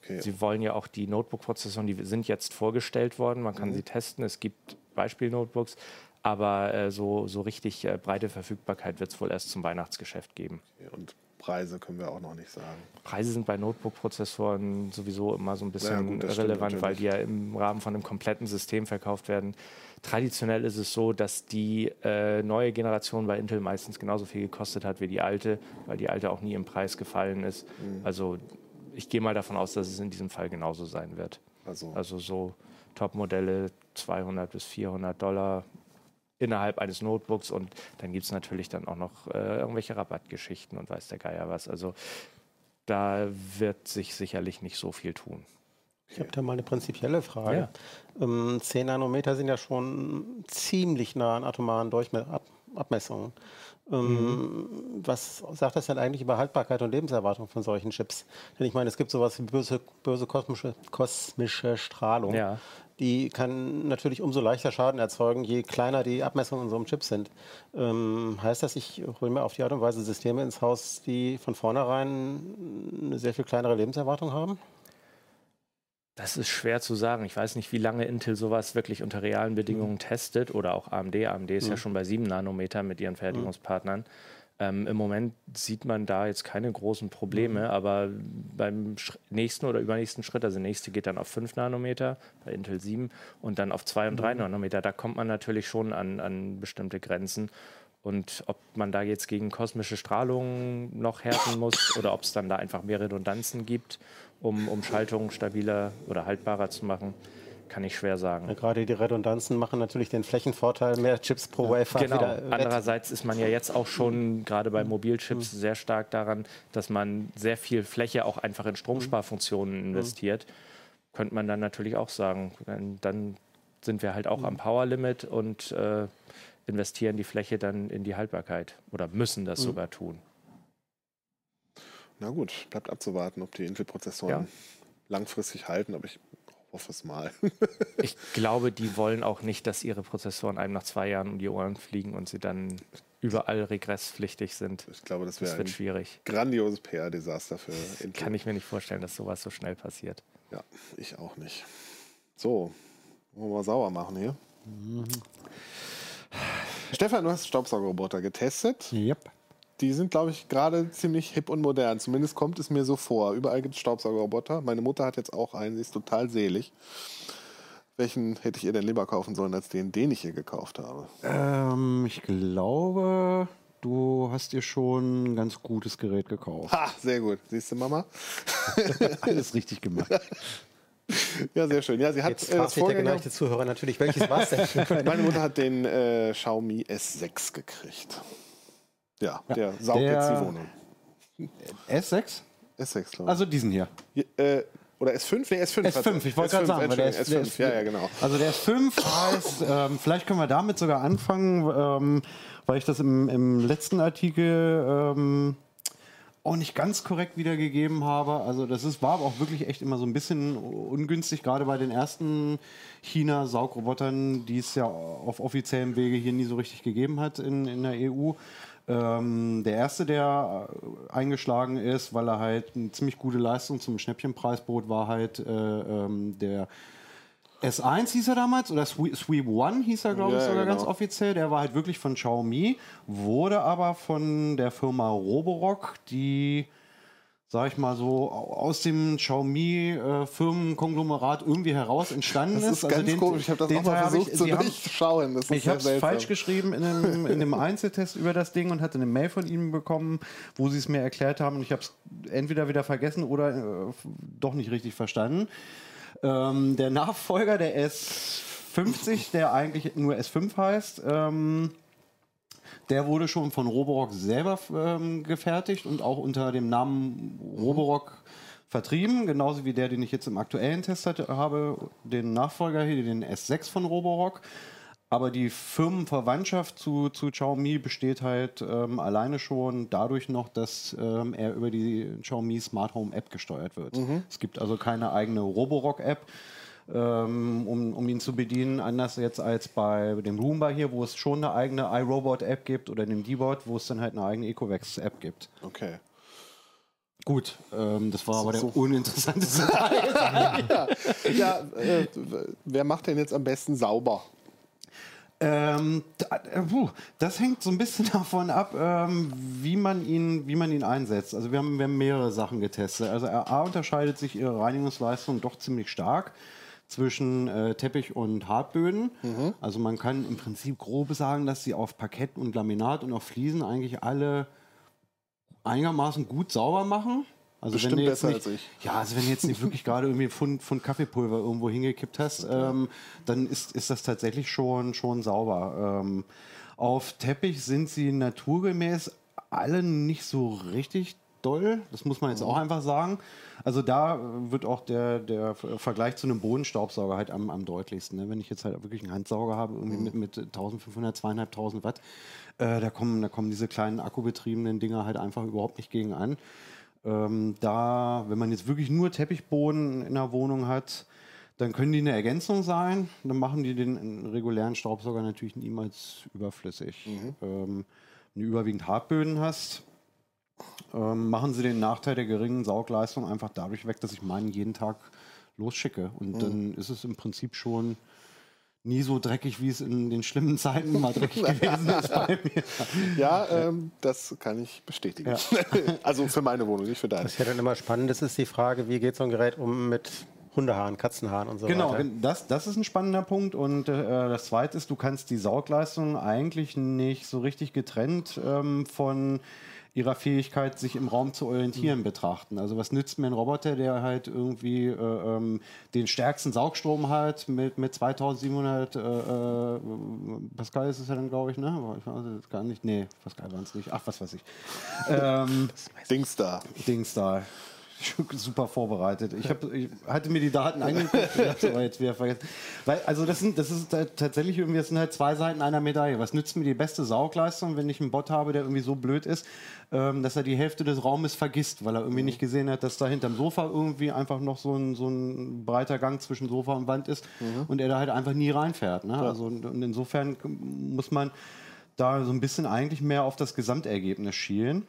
A: Okay.
B: Sie wollen ja auch die Notebook-Prozessoren, die sind jetzt vorgestellt worden. Man kann
A: Mhm.
B: sie testen. Es gibt Beispiel-Notebooks. Aber äh, so, so richtig äh, breite Verfügbarkeit wird es wohl erst zum Weihnachtsgeschäft geben.
A: Und Preise können wir auch noch nicht sagen.
B: Preise sind bei Notebook-Prozessoren sowieso immer so ein bisschen
A: Ja, gut,
B: relevant, weil die ja im Rahmen von einem kompletten System verkauft werden. Traditionell ist es so, dass die äh, neue Generation bei Intel meistens genauso viel gekostet hat wie die alte, weil die alte auch nie im Preis gefallen ist.
A: Mhm.
B: Also ich gehe mal davon aus, dass es in diesem Fall genauso sein wird.
A: Also,
B: Also so Top-Modelle 200 bis 400 Dollar innerhalb eines Notebooks und dann gibt es natürlich dann auch noch äh, irgendwelche Rabattgeschichten und weiß der Geier was. Also da wird sich sicherlich nicht so viel tun.
C: Ich habe da mal eine prinzipielle Frage. Ähm, 10 Nanometer sind ja schon ziemlich nah an atomaren Durchme Ab Abmessungen. Ähm, Was sagt das denn eigentlich über Haltbarkeit und Lebenserwartung von solchen Chips? Denn ich meine, es gibt sowas wie böse, böse kosmische, kosmische Strahlung.
B: Ja.
C: Die kann natürlich umso leichter Schaden erzeugen, je kleiner die Abmessungen in so einem Chip sind. Ähm, heißt das, ich hole mir auf die Art und Weise Systeme ins Haus, die von vornherein eine sehr viel kleinere Lebenserwartung haben?
B: Das ist schwer zu sagen. Ich weiß nicht, wie lange Intel sowas wirklich unter realen Bedingungen testet oder auch AMD. AMD ist ja schon bei 7 Nanometer mit ihren Fertigungspartnern. Ähm, Im Moment sieht man da jetzt keine großen Probleme, aber beim nächsten oder übernächsten Schritt, also der nächste geht dann auf 5 Nanometer, bei Intel 7 und dann auf 2 und 3 Nanometer, da kommt man natürlich schon an, an bestimmte Grenzen. Und ob man da jetzt gegen kosmische Strahlung noch härten muss oder ob es dann da einfach mehr Redundanzen gibt, um, um Schaltungen stabiler oder haltbarer zu machen, kann ich schwer sagen.
C: Ja, gerade die Redundanzen machen natürlich den Flächenvorteil, mehr Chips pro Wafer
B: Genau. Andererseits ist man ja jetzt auch schon gerade bei Mobilchips sehr stark daran, dass man sehr viel Fläche auch einfach in Stromsparfunktionen investiert. Könnte man dann natürlich auch sagen, dann, sind wir halt auch am Power Limit und äh, investieren die Fläche dann in die Haltbarkeit oder müssen das sogar tun.
A: Na gut, bleibt abzuwarten, ob die Intel-Prozessoren
B: Ja.
A: langfristig halten, aber ich hoffe es mal.
B: Ich glaube, die wollen auch nicht, dass ihre Prozessoren einem nach zwei Jahren um die Ohren fliegen und sie dann überall regresspflichtig sind.
A: ich glaube, das
B: Das
A: wäre
B: wird
A: ein
B: schwierig.
A: grandioses PR-Desaster für Intel.
B: Kann ich mir nicht vorstellen, dass sowas so schnell passiert.
A: Ja, ich auch nicht. So, wollen wir mal sauer machen hier. Stefan, du hast Staubsaugerroboter getestet.
D: Yep.
A: Die sind, glaube ich, gerade ziemlich hip und modern. Zumindest kommt es mir so vor. Überall gibt es Staubsaugerroboter. Meine Mutter hat jetzt auch einen, sie ist total selig. Welchen hätte ich ihr denn lieber kaufen sollen, als den, den ich ihr gekauft habe?
D: Ähm, ich glaube, du hast dir schon ein ganz gutes Gerät gekauft.
A: Ha, sehr gut. Siehst du, Mama?
D: Alles richtig gemacht.
A: Ja, sehr schön. Ja, sie hat
C: Jetzt
A: äh, das
C: der geneigte Zuhörer natürlich, welches war es denn?
A: Meine Mutter hat den äh, Xiaomi S6 gekriegt. Ja, der saugt
D: der-
A: jetzt die Wohnung.
D: S6?
A: S6, glaube ich.
D: Also diesen hier.
A: äh, oder S5? Nee, S5.
D: S5, ich wollte gerade sagen, weil der ist, der
A: S5,
D: ist,
A: ja, ja, genau.
D: Also der S5 heißt, ähm, vielleicht können wir damit sogar anfangen, ähm, weil ich das im, im letzten Artikel ähm, auch nicht ganz korrekt wiedergegeben habe. Also das ist, war aber auch wirklich echt immer so ein bisschen ungünstig, gerade bei den ersten China-Saugrobotern, die es ja auf offiziellem Wege hier nie so richtig gegeben hat in, in der EU. Ähm, der erste, der äh, eingeschlagen ist, weil er halt eine ziemlich gute Leistung zum Schnäppchenpreis bot, war halt äh, ähm, der S1 hieß er damals oder Swe- Sweep One hieß er, glaube ich,
A: Ja,
D: sogar
A: genau.
D: ganz offiziell. Der war halt wirklich von Xiaomi, wurde aber von der Firma Roborock, die, sag ich mal so, au- aus dem Xiaomi-Firmenkonglomerat irgendwie heraus entstanden
A: Das
D: ist.
A: ist ganz
D: den-
A: komisch. Ich habe das
D: den
A: auch mal
D: Teil hab
A: versucht
D: ich-
A: zu durchschauen. Das ist
D: ich habe es falsch geschrieben in einem, in einem Einzeltest über das Ding und hatte eine Mail von ihnen bekommen, wo sie es mir erklärt haben und ich habe es entweder wieder vergessen oder äh, doch nicht richtig verstanden. Ähm, der Nachfolger der S50, der eigentlich nur S5 heißt, ähm, der wurde schon von Roborock selber ähm, gefertigt und auch unter dem Namen Roborock vertrieben, genauso wie der, den ich jetzt im aktuellen Test hatte, habe, den Nachfolger hier, den S6 von Roborock. Aber die Firmenverwandtschaft zu, zu Xiaomi besteht halt ähm, alleine schon dadurch noch, dass ähm, er über die Xiaomi Smart Home App gesteuert wird. Es gibt also keine eigene Roborock App, um, um ihn zu bedienen, anders jetzt als bei dem Roomba hier, wo es schon eine eigene iRobot App gibt oder dem D-Bot, wo es dann halt eine eigene Ecovex App gibt.
A: Okay.
D: Gut, ähm, das war aber der
A: so-
D: uninteressanteste Teil.
A: Ja, äh, w- wer macht denn jetzt am besten sauber?
D: Ähm, äh, das hängt so ein bisschen davon ab, ähm, wie, man ihn, wie man ihn einsetzt. Also wir haben, wir haben mehrere Sachen getestet. Also A unterscheidet sich ihre Reinigungsleistung doch ziemlich stark zwischen äh, Teppich und Hartböden. Also man kann im Prinzip grob sagen, dass sie auf Parkett und Laminat und auf Fliesen eigentlich alle einigermaßen gut sauber machen. Also
A: Bestimmt
D: wenn du jetzt
A: besser
D: nicht,
A: als ich.
D: Ja, also wenn du jetzt nicht wirklich gerade irgendwie einen Pfund, Pfund Kaffeepulver irgendwo hingekippt hast, ähm, dann ist, ist das tatsächlich schon, schon sauber. Ähm, auf Teppich sind sie naturgemäß alle nicht so richtig doll. Das muss man jetzt auch einfach sagen. Also da wird auch der, der Vergleich zu einem Bodenstaubsauger halt am, am deutlichsten. Ne? Wenn ich jetzt halt wirklich einen Handsauger habe, irgendwie mit, mit 1500, 2500 Watt, äh, da, kommen, da kommen diese kleinen akkubetriebenen Dinger halt einfach überhaupt nicht gegen an. Ähm, da, wenn man jetzt wirklich nur Teppichboden in der Wohnung hat, dann können die eine Ergänzung sein. Dann machen die den regulären Staubsauger natürlich niemals überflüssig. Ähm, wenn du überwiegend Hartböden hast, ähm, machen sie den Nachteil der geringen Saugleistung einfach dadurch weg, dass ich meinen jeden Tag losschicke. Und dann ist es im Prinzip schon nie so dreckig, wie es in den schlimmen Zeiten mal dreckig gewesen ist bei mir.
A: Ja, ähm, das kann ich bestätigen. also für meine Wohnung, nicht für deine.
C: Was ja dann immer spannend ist, ist die Frage, wie geht so ein Gerät um mit Hundehaaren, Katzenhaaren und so
D: Genau,
C: weiter.
D: das, das ist ein spannender Punkt. Und äh, das Zweite ist, du kannst die Saugleistung eigentlich nicht so richtig getrennt ähm, von ihrer Fähigkeit, sich im Raum zu orientieren, betrachten. Also was nützt mir ein Roboter, der halt irgendwie äh, ähm, den stärksten Saugstrom hat mit, mit 2700 äh, äh, Pascal ist es ja dann, glaube ich, ne? Ich weiß es gar nicht. Nee, Pascal waren es nicht. Ach, was weiß ich. ähm,
A: Dings da.
D: Dings da. Super vorbereitet. Ich, hab, ich hatte mir die Daten angeguckt, ich aber jetzt wieder vergessen. Weil, also das, sind, das ist halt tatsächlich irgendwie, das sind halt zwei Seiten einer Medaille. Was nützt mir die beste Saugleistung, wenn ich einen Bot habe, der irgendwie so blöd ist, ähm, dass er die Hälfte des Raumes vergisst, weil er irgendwie nicht gesehen hat, dass da hinterm Sofa irgendwie einfach noch so ein, so ein breiter Gang zwischen Sofa und Wand ist und er da halt einfach nie reinfährt. Ne? Also und insofern muss man da so ein bisschen eigentlich mehr auf das Gesamtergebnis schielen.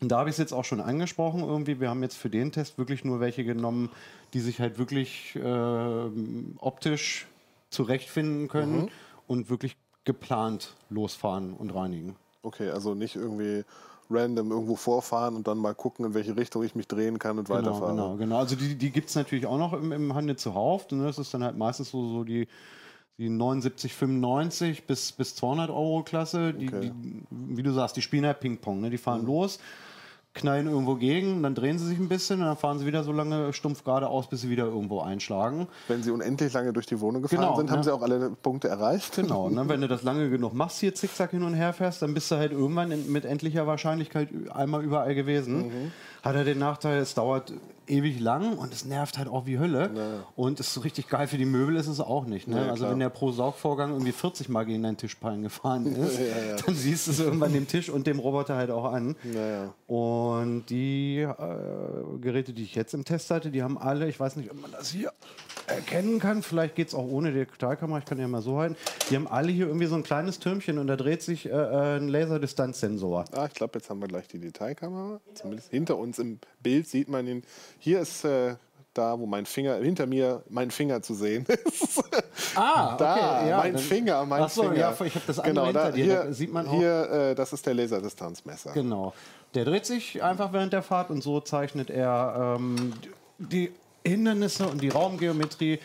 D: Und da habe ich es jetzt auch schon angesprochen irgendwie. Wir haben jetzt für den Test wirklich nur welche genommen, die sich halt wirklich ähm, optisch zurechtfinden können und wirklich geplant losfahren und reinigen.
A: Okay, also nicht irgendwie random irgendwo vorfahren und dann mal gucken, in welche Richtung ich mich drehen kann und
D: Genau,
A: weiterfahren.
D: genau, genau. Also die, die gibt es natürlich auch noch im, im Handel zuhauf. Ne? Das ist dann halt meistens so, so die, die 79, 95 bis, bis 200 Euro Klasse. Die,
A: Okay.
D: die, wie du sagst, die spielen halt Ping-Pong. Ne? Die fahren los, knallen irgendwo gegen, dann drehen sie sich ein bisschen und dann fahren sie wieder so lange stumpf geradeaus, bis sie wieder irgendwo einschlagen.
A: Wenn sie unendlich lange durch die Wohnung gefahren
D: Genau,
A: sind, haben
D: ne?
A: sie auch alle Punkte erreicht.
D: Genau, dann, wenn du das lange genug machst, hier zickzack hin und her fährst, dann bist du halt irgendwann in, mit endlicher Wahrscheinlichkeit einmal überall gewesen.
A: Mhm.
D: Hat er den Nachteil, es dauert ewig lang und es nervt halt auch wie Hölle. Und ist so richtig geil für die Möbel ist es auch nicht. Ne?
A: Ja,
D: also wenn der pro Saugvorgang irgendwie 40 Mal gegen deinen Tischpallen gefahren ist, dann siehst du es irgendwann dem Tisch und dem Roboter halt auch an. Und die äh, Geräte, die ich jetzt im Test hatte, die haben alle, ich weiß nicht, ob man das hier erkennen kann, vielleicht geht es auch ohne die Digitalkamera, ich kann ja mal so halten, die haben alle hier irgendwie so ein kleines Türmchen und da dreht sich äh, äh, ein Laserdistanzsensor.
A: Ah, ich glaube, jetzt haben wir gleich die Detailkamera. Zumindest hinter uns im Bild sieht man ihn. Hier ist äh, da, wo mein Finger, hinter mir mein Finger zu sehen ist.
D: Ah,
A: da, mein Finger, mein
D: Ach so,
A: Finger.
D: ja, ich habe das andere
A: genau,
D: hinter
A: da,
D: dir,
A: hier,
D: da sieht man auch.
A: Hier, äh, das ist der Laserdistanzmesser.
D: Genau. Der dreht sich einfach während der Fahrt und so zeichnet er ähm, die Hindernisse und die Raumgeometrie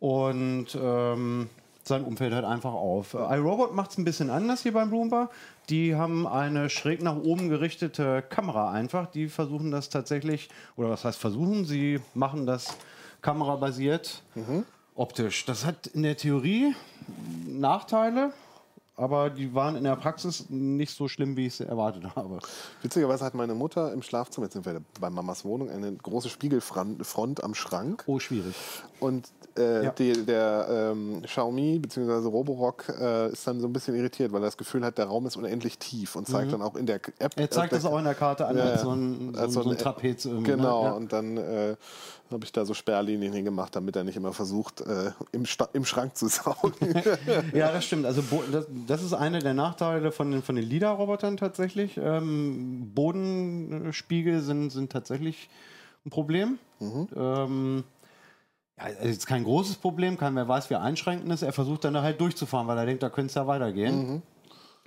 D: und ähm, sein Umfeld halt einfach auf. Äh, iRobot macht es ein bisschen anders hier beim Roomba. Die haben eine schräg nach oben gerichtete Kamera einfach. Die versuchen das tatsächlich, oder was heißt versuchen, sie machen das kamerabasiert optisch. Das hat in der Theorie Nachteile, aber die waren in der Praxis nicht so schlimm, wie ich sie erwartet habe.
A: Witzigerweise hat meine Mutter im Schlafzimmer, jetzt sind wir bei Mamas Wohnung, eine große Spiegelfront Front am Schrank.
D: Oh, schwierig.
A: Und äh,
D: Ja.
A: die, der ähm, Xiaomi bzw. Roborock äh, ist dann so ein bisschen irritiert, weil er das Gefühl hat, der Raum ist unendlich tief und zeigt dann auch in der App.
D: Mhm. Er zeigt
A: äh,
D: das auch in der Karte an
A: Ja,
D: als so ein, so, so ein Trapez. irgendwie,
A: Genau,
D: Ne? Ja.
A: und dann äh, habe ich da so Sperrlinien hingemacht, damit er nicht immer versucht, äh, im, Sta im Schrank zu saugen.
D: ja, das stimmt. Also das, das ist einer der Nachteile von den, von den LIDAR-Robotern tatsächlich. Ähm, Bodenspiegel sind, sind tatsächlich ein Problem.
A: Mhm.
D: Ähm, Ja, ist jetzt kein großes Problem, kein wer weiß, wie einschränkend ist. Er versucht dann da halt durchzufahren, weil er denkt, da könnte es ja weitergehen.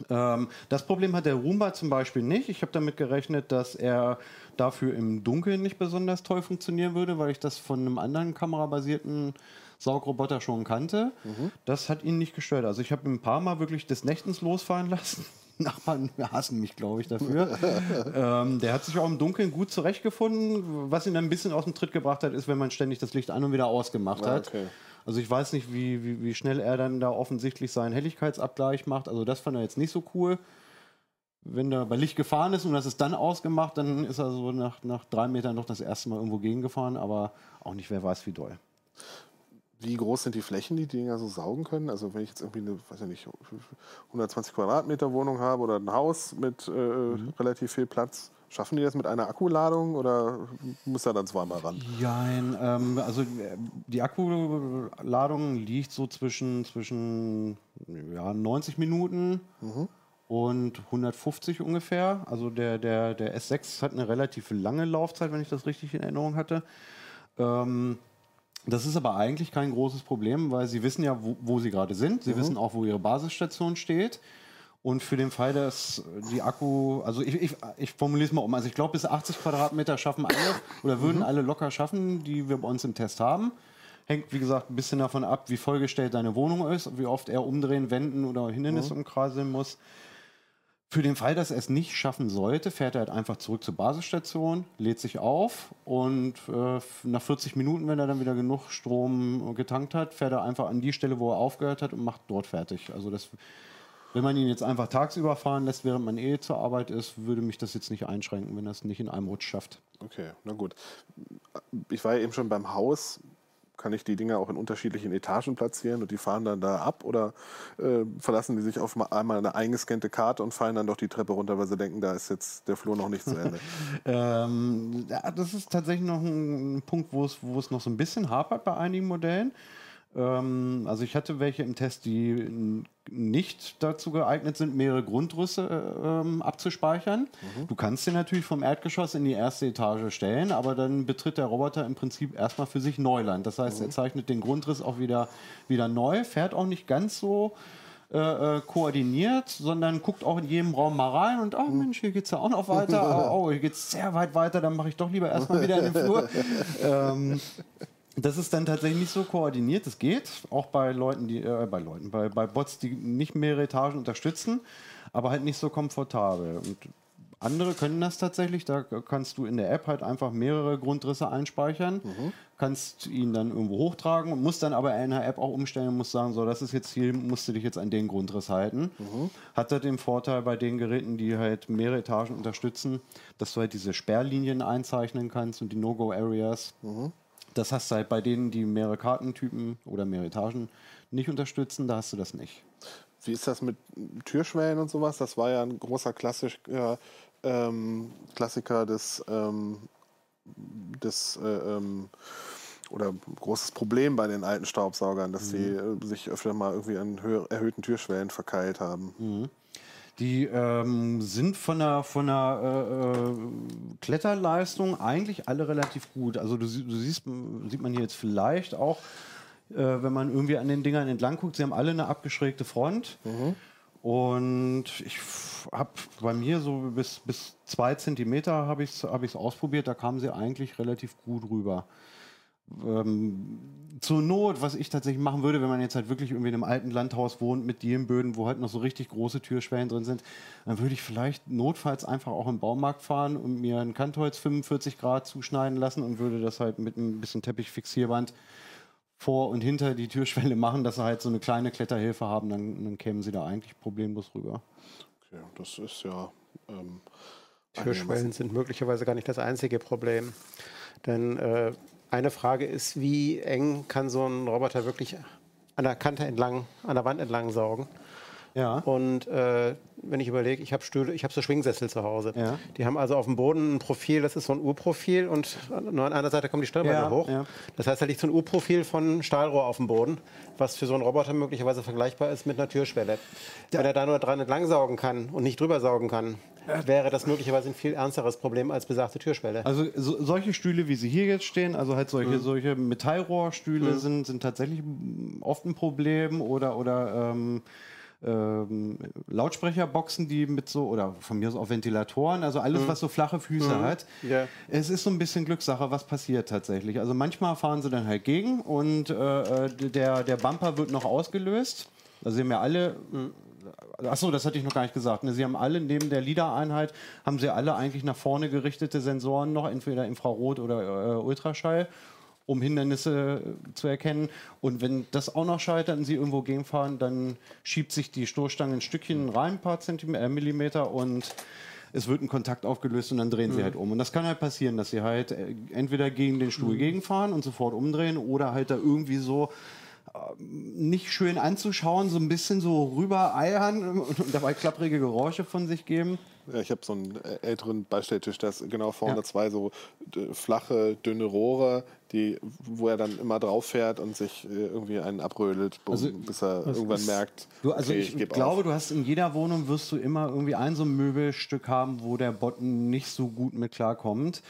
D: Ähm, das Problem hat der Roomba zum Beispiel nicht. Ich habe damit gerechnet, dass er dafür im Dunkeln nicht besonders toll funktionieren würde, weil ich das von einem anderen kamerabasierten Saugroboter schon kannte. Das hat ihn nicht gestört. Also ich habe ihn ein paar Mal wirklich des Nächtens losfahren lassen. Nachbarn hassen mich, glaube ich, dafür. ähm, der hat sich auch im Dunkeln gut zurechtgefunden. Was ihn dann ein bisschen aus dem Tritt gebracht hat, ist, wenn man ständig das Licht an und wieder ausgemacht hat.
A: okay.
D: Also ich weiß nicht, wie, wie, wie schnell er dann da offensichtlich seinen Helligkeitsabgleich macht. Also das fand er jetzt nicht so cool. Wenn er bei Licht gefahren ist und das ist dann ausgemacht, dann ist er so nach, nach drei Metern noch das erste Mal irgendwo gegengefahren, aber auch nicht, wer weiß wie doll.
A: Wie groß sind die Flächen, die die Dinger so saugen können? Also wenn ich jetzt irgendwie eine, weiß ich nicht, 120 Quadratmeter Wohnung habe oder ein Haus mit äh, relativ viel Platz, schaffen die das mit einer Akkuladung oder muss er dann zweimal ran?
D: Nein, ähm, also äh, die Akkuladung liegt so zwischen, zwischen ja, 90 Minuten und 150 ungefähr. Also der, der, der S6 hat eine relativ lange Laufzeit, wenn ich das richtig in Erinnerung hatte. Ähm, das ist aber eigentlich kein großes Problem, weil sie wissen ja, wo, wo sie gerade sind. Sie wissen auch, wo ihre Basisstation steht. Und für den Fall, dass die Akku, also ich, ich, ich formuliere es mal um, also ich glaube, bis 80 Quadratmeter schaffen alle oder würden alle locker schaffen, die wir bei uns im Test haben. Hängt, wie gesagt, ein bisschen davon ab, wie vollgestellt deine Wohnung ist, wie oft er umdrehen, wenden oder Hindernisse umkreiseln muss. Für den Fall, dass er es nicht schaffen sollte, fährt er halt einfach zurück zur Basisstation, lädt sich auf und äh, nach 40 Minuten, wenn er dann wieder genug Strom getankt hat, fährt er einfach an die Stelle, wo er aufgehört hat und macht dort fertig. Also das, wenn man ihn jetzt einfach tagsüber fahren lässt, während man eh zur Arbeit ist, würde mich das jetzt nicht einschränken, wenn er es nicht in einem Rutsch schafft.
A: Okay, na gut. Ich war ja eben schon beim Haus. Kann ich die Dinger auch in unterschiedlichen Etagen platzieren und die fahren dann da ab oder äh, verlassen die sich auf mal einmal eine eingescannte Karte und fallen dann doch die Treppe runter, weil sie denken, da ist jetzt der Flur noch nicht zu Ende?
D: Ähm, ja, das ist tatsächlich noch ein, Punkt, wo es noch so ein bisschen hapert bei einigen Modellen. Ähm, also ich hatte welche im Test, die nicht dazu geeignet sind, mehrere Grundrisse äh, ähm, abzuspeichern. Du kannst den natürlich vom Erdgeschoss in die erste Etage stellen, aber dann betritt der Roboter im Prinzip erstmal für sich Neuland. Das heißt, er zeichnet den Grundriss auch wieder, wieder neu, fährt auch nicht ganz so äh, äh, koordiniert, sondern guckt auch in jedem Raum mal rein und, oh Mensch, hier geht es ja auch noch weiter. Oh, oh hier geht es sehr weit weiter, dann mache ich doch lieber erstmal wieder in den Flur. ähm, das ist dann tatsächlich nicht so koordiniert. Das geht auch bei Leuten, die äh, bei Leuten, bei, bei Bots, die nicht mehrere Etagen unterstützen, aber halt nicht so komfortabel. Und andere können das tatsächlich. Da kannst du in der App halt einfach mehrere Grundrisse einspeichern, kannst ihn dann irgendwo hochtragen und musst dann aber in der App auch umstellen und musst sagen, so, das ist jetzt hier, musst du dich jetzt an den Grundriss halten. Hat da den Vorteil bei den Geräten, die halt mehrere Etagen unterstützen, dass du halt diese Sperrlinien einzeichnen kannst und die No-Go-Areas. Das hast du halt bei denen, die mehrere Kartentypen oder mehrere Etagen nicht unterstützen, da hast du das nicht.
A: Wie ist das mit Türschwellen und sowas? Das war ja ein großer Klassisch, äh, ähm, Klassiker des, ähm, des äh, ähm, oder großes Problem bei den alten Staubsaugern, dass sie äh, sich öfter mal irgendwie an erhöhten Türschwellen verkeilt haben.
D: Die ähm, sind von der, von der äh, äh, Kletterleistung eigentlich alle relativ gut. Also du, du siehst, sieht man hier jetzt vielleicht auch, äh, wenn man irgendwie an den Dingern entlang guckt, sie haben alle eine abgeschrägte Front. Und ich habe bei mir so bis, bis zwei Zentimeter habe ich es hab ich's ausprobiert, da kamen sie eigentlich relativ gut rüber. Ähm, zur Not, was ich tatsächlich machen würde, wenn man jetzt halt wirklich irgendwie in einem alten Landhaus wohnt mit Dielenböden, wo halt noch so richtig große Türschwellen drin sind, dann würde ich vielleicht notfalls einfach auch im Baumarkt fahren und mir ein Kantholz 45 Grad zuschneiden lassen und würde das halt mit ein bisschen Teppichfixierband vor und hinter die Türschwelle machen, dass sie halt so eine kleine Kletterhilfe haben, dann, dann kämen sie da eigentlich problemlos rüber.
A: Okay, das ist ja. Ähm,
C: Türschwellen sind möglicherweise gar nicht das einzige Problem. Denn äh, eine Frage ist, wie eng kann so ein Roboter wirklich an der Kante entlang, an der Wand entlang saugen?
D: Ja.
C: Und äh, wenn ich überlege, ich habe Stühle, ich habe so Schwingsessel zu Hause.
D: Ja.
C: Die haben also auf dem Boden ein Profil, das ist so ein Urprofil und nur an einer Seite kommen die Stellbeine
D: Ja,
C: hoch.
D: ja.
C: Das heißt, da liegt so ein Urprofil von Stahlrohr auf dem Boden, was für so einen Roboter möglicherweise vergleichbar ist mit einer Türschwelle. Wenn er da nur dran entlang saugen kann und nicht drüber saugen kann, wäre das möglicherweise ein viel ernsteres Problem als besagte Türschwelle.
D: Also so, solche Stühle, wie sie hier jetzt stehen, also halt solche, solche Metallrohrstühle sind, sind tatsächlich oft ein Problem oder, oder ähm, ähm, Lautsprecherboxen, die mit so, oder von mir aus auch Ventilatoren, also alles, was so flache Füße hat.
C: Ja.
D: Es ist so ein bisschen Glückssache, was passiert tatsächlich. Also manchmal fahren sie dann halt gegen und äh, äh, der, der Bumper wird noch ausgelöst. Also sie haben ja alle Achso, das hatte ich noch gar nicht gesagt. Ne? Sie haben alle neben der LIDAR-Einheit, haben sie alle eigentlich nach vorne gerichtete Sensoren noch, entweder Infrarot oder äh, Ultraschall, um Hindernisse äh, zu erkennen. Und wenn das auch noch scheitert und sie irgendwo gegenfahren, dann schiebt sich die Stoßstange ein Stückchen rein, ein paar Zentimeter, äh, Millimeter und es wird ein Kontakt aufgelöst und dann drehen sie halt um. Und das kann halt passieren, dass sie halt äh, entweder gegen den Stuhl gegenfahren und sofort umdrehen oder halt da irgendwie so nicht schön anzuschauen, so ein bisschen so rüber eiern und dabei klapprige Geräusche von sich geben.
A: Ja, ich habe so einen älteren Beistelltisch, da ist genau vorne
D: Ja.
A: zwei so flache, dünne Rohre, die, wo er dann immer drauf fährt und sich äh, irgendwie einen abrödelt,
D: Also,
A: bis er irgendwann merkt,
D: Du, also
A: okay,
D: ich,
A: geb
D: glaube,
A: auf.
D: du hast in jeder Wohnung wirst du immer irgendwie ein so ein Möbelstück haben, wo der Botten nicht so gut mit klarkommt.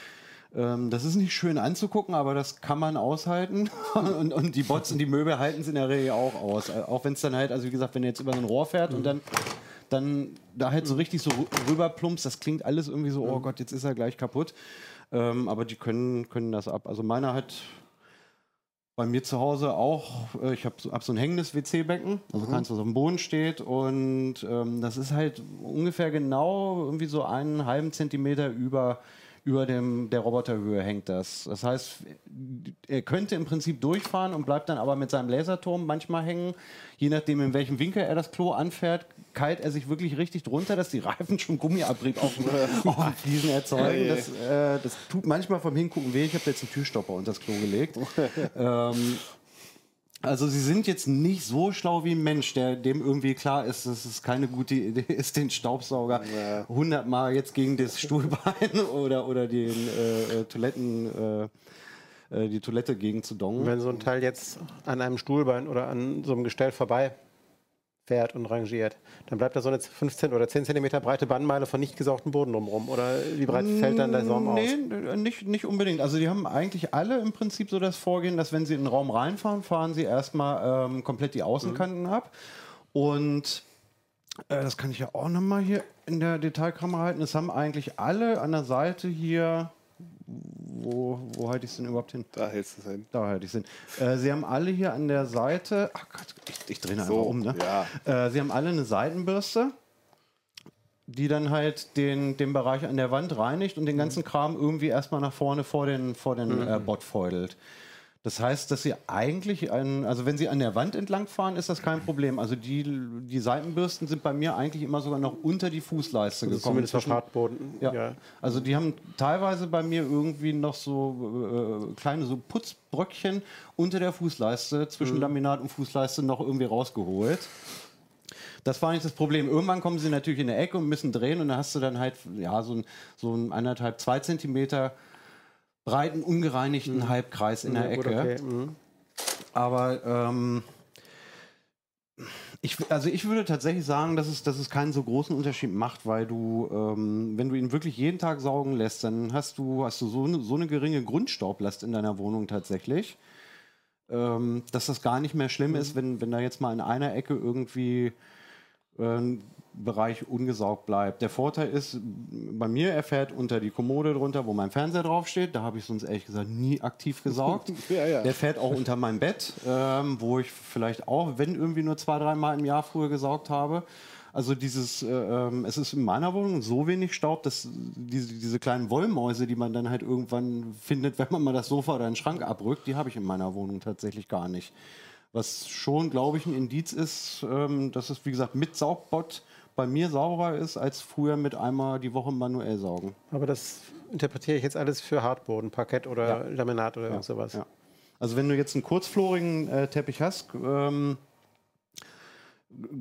D: Das ist nicht schön anzugucken, aber das kann man aushalten. und, und die Bots und die Möbel halten es in der Regel auch aus. Auch wenn es dann halt, also wie gesagt, wenn er jetzt über so ein Rohr fährt und dann dann da halt so richtig so rü- rüberplumpst, das klingt alles irgendwie so, oh Gott, jetzt ist er gleich kaputt. Ähm, aber die können, können das ab. Also meiner hat bei mir zu Hause auch, äh, ich habe so, hab so ein hängendes WC-Becken, also keins, was auf dem Boden steht. Und ähm, das ist halt ungefähr genau irgendwie so einen halben Zentimeter über, über dem, der Roboterhöhe hängt das. Das heißt, er könnte im Prinzip durchfahren und bleibt dann aber mit seinem Laserturm manchmal hängen. Je nachdem, in welchem Winkel er das Klo anfährt, keilt er sich wirklich richtig drunter, dass die Reifen schon Gummiabrieb auf, dem- auf den Fliesen erzeugen. Das, äh, das tut manchmal vom Hingucken weh. Ich habe jetzt einen Türstopper unter das Klo gelegt. ähm, also sie sind jetzt nicht so schlau wie ein Mensch, der dem irgendwie klar ist, dass es keine gute Idee ist, den Staubsauger hundertmal jetzt gegen das Stuhlbein oder, oder den äh, äh, Toiletten, äh, äh, die Toilette gegen zu dongen.
C: Wenn so ein Teil jetzt an einem Stuhlbein oder an so einem Gestell vorbei fährt und rangiert, dann bleibt da so eine 15 oder 10 Zentimeter breite Bannmeile von nicht gesaugtem Boden drumherum. Oder wie breit fällt dann der Saum aus?
D: Nee, nicht, nicht unbedingt. Also die haben eigentlich alle im Prinzip so das Vorgehen, dass wenn sie in den Raum reinfahren, fahren sie erstmal ähm, komplett die Außenkanten ab. Und äh, das kann ich ja auch nochmal hier in der Detailkamera halten. Es haben eigentlich alle an der Seite hier, wo, wo halte ich es denn überhaupt hin?
A: Da hältst du es hin.
D: Da halte ich es hin. Äh, sie haben alle hier an der Seite, ach Gott, ich, ich drehe einfach
A: So,
D: um, ne?
A: ja.
D: Äh, sie haben alle eine Seitenbürste, die dann halt den, den Bereich an der Wand reinigt und den ganzen Kram irgendwie erstmal nach vorne vor den, vor den äh, Bot feudelt. Das heißt, dass sie eigentlich, an, also wenn sie an der Wand entlang fahren, ist das kein Problem. Also die, die Seitenbürsten sind bei mir eigentlich immer sogar noch unter die Fußleiste
C: Also
D: gekommen.
C: zumindest
D: Zwischen-
C: Hartboden.
D: ja. Also die haben teilweise bei mir irgendwie noch so äh, kleine so Putzbröckchen unter der Fußleiste, zwischen Laminat und Fußleiste noch irgendwie rausgeholt. Das war nicht das Problem. Irgendwann kommen sie natürlich in der Ecke und müssen drehen und dann hast du dann halt ja so ein so ein anderthalb, zwei Zentimeter breiten, ungereinigten Halbkreis in der
C: Ja,
D: Ecke.
C: okay. Mhm.
D: Aber ähm, ich, also ich würde tatsächlich sagen, dass es, dass es keinen so großen Unterschied macht, weil du, ähm, wenn du ihn wirklich jeden Tag saugen lässt, dann hast du, hast du so, eine, so eine geringe Grundstaublast in deiner Wohnung tatsächlich, ähm, dass das gar nicht mehr schlimm ist, wenn, wenn da jetzt mal in einer Ecke irgendwie äh, ein Bereich ungesaugt bleibt. Der Vorteil ist, bei mir, er fährt unter die Kommode drunter, wo mein Fernseher draufsteht. Da habe ich sonst ehrlich gesagt nie aktiv gesaugt.
A: Ja, ja.
D: Der fährt auch unter mein Bett, ähm, wo ich vielleicht auch, wenn irgendwie nur zwei, dreimal im Jahr früher gesaugt habe. Also dieses, äh, ähm, es ist in meiner Wohnung so wenig Staub, dass diese, diese kleinen Wollmäuse, die man dann halt irgendwann findet, wenn man mal das Sofa oder den Schrank abrückt, die habe ich in meiner Wohnung tatsächlich gar nicht. Was schon, glaube ich, ein Indiz ist, ähm, dass es, wie gesagt, mit Saugbot bei mir sauberer ist, als früher mit einmal die Woche manuell saugen.
C: Aber das interpretiere ich jetzt alles für Hartboden, Parkett oder
D: Ja.
C: Laminat oder irgend sowas.
D: Ja. Also wenn du jetzt einen kurzflorigen äh, Teppich hast, ähm,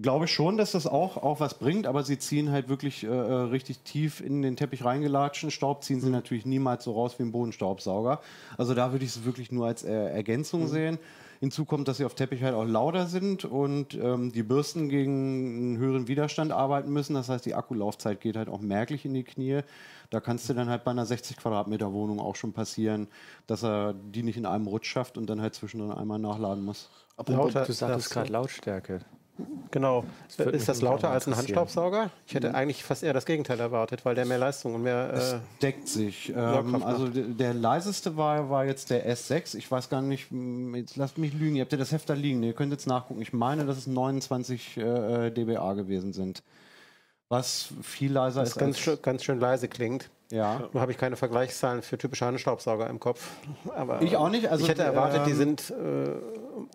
D: glaube ich schon, dass das auch, auch was bringt, aber sie ziehen halt wirklich äh, äh richtig tief in den Teppich reingelatschten Staub, ziehen sie natürlich niemals so raus wie ein Bodenstaubsauger. Also da würde ich es wirklich nur als äh, Ergänzung mhm. sehen. Hinzu kommt, dass sie auf Teppich halt auch lauter sind und ähm, die Bürsten gegen einen höheren Widerstand arbeiten müssen. Das heißt, die Akkulaufzeit geht halt auch merklich in die Knie. Da kannst du dann halt bei einer 60 Quadratmeter Wohnung auch schon passieren, dass er die nicht in einem Rutsch schafft und dann halt zwischendrin einmal nachladen muss.
B: Aber lauter, du sagtest gerade Lautstärke.
C: Genau. Das ist das lauter als ein Handstaubsauger? Ich hätte mhm. eigentlich fast eher das Gegenteil erwartet, weil der mehr Leistung und mehr.
D: Äh, es deckt sich. Ähm, also der, leiseste war, war jetzt der S6. Ich weiß gar nicht, jetzt lasst mich lügen. Ihr habt ja das Heft da liegen. Ihr könnt jetzt nachgucken. Ich meine, dass es 29 äh, dBA gewesen sind. Was viel leiser
C: das
D: ist.
C: Ganz, schön, ganz schön leise klingt.
D: Ja.
C: Nur habe ich keine Vergleichszahlen für typische Handstaubsauger im Kopf.
D: Aber ich auch nicht.
C: Also, ich hätte erwartet, ähm, die sind äh,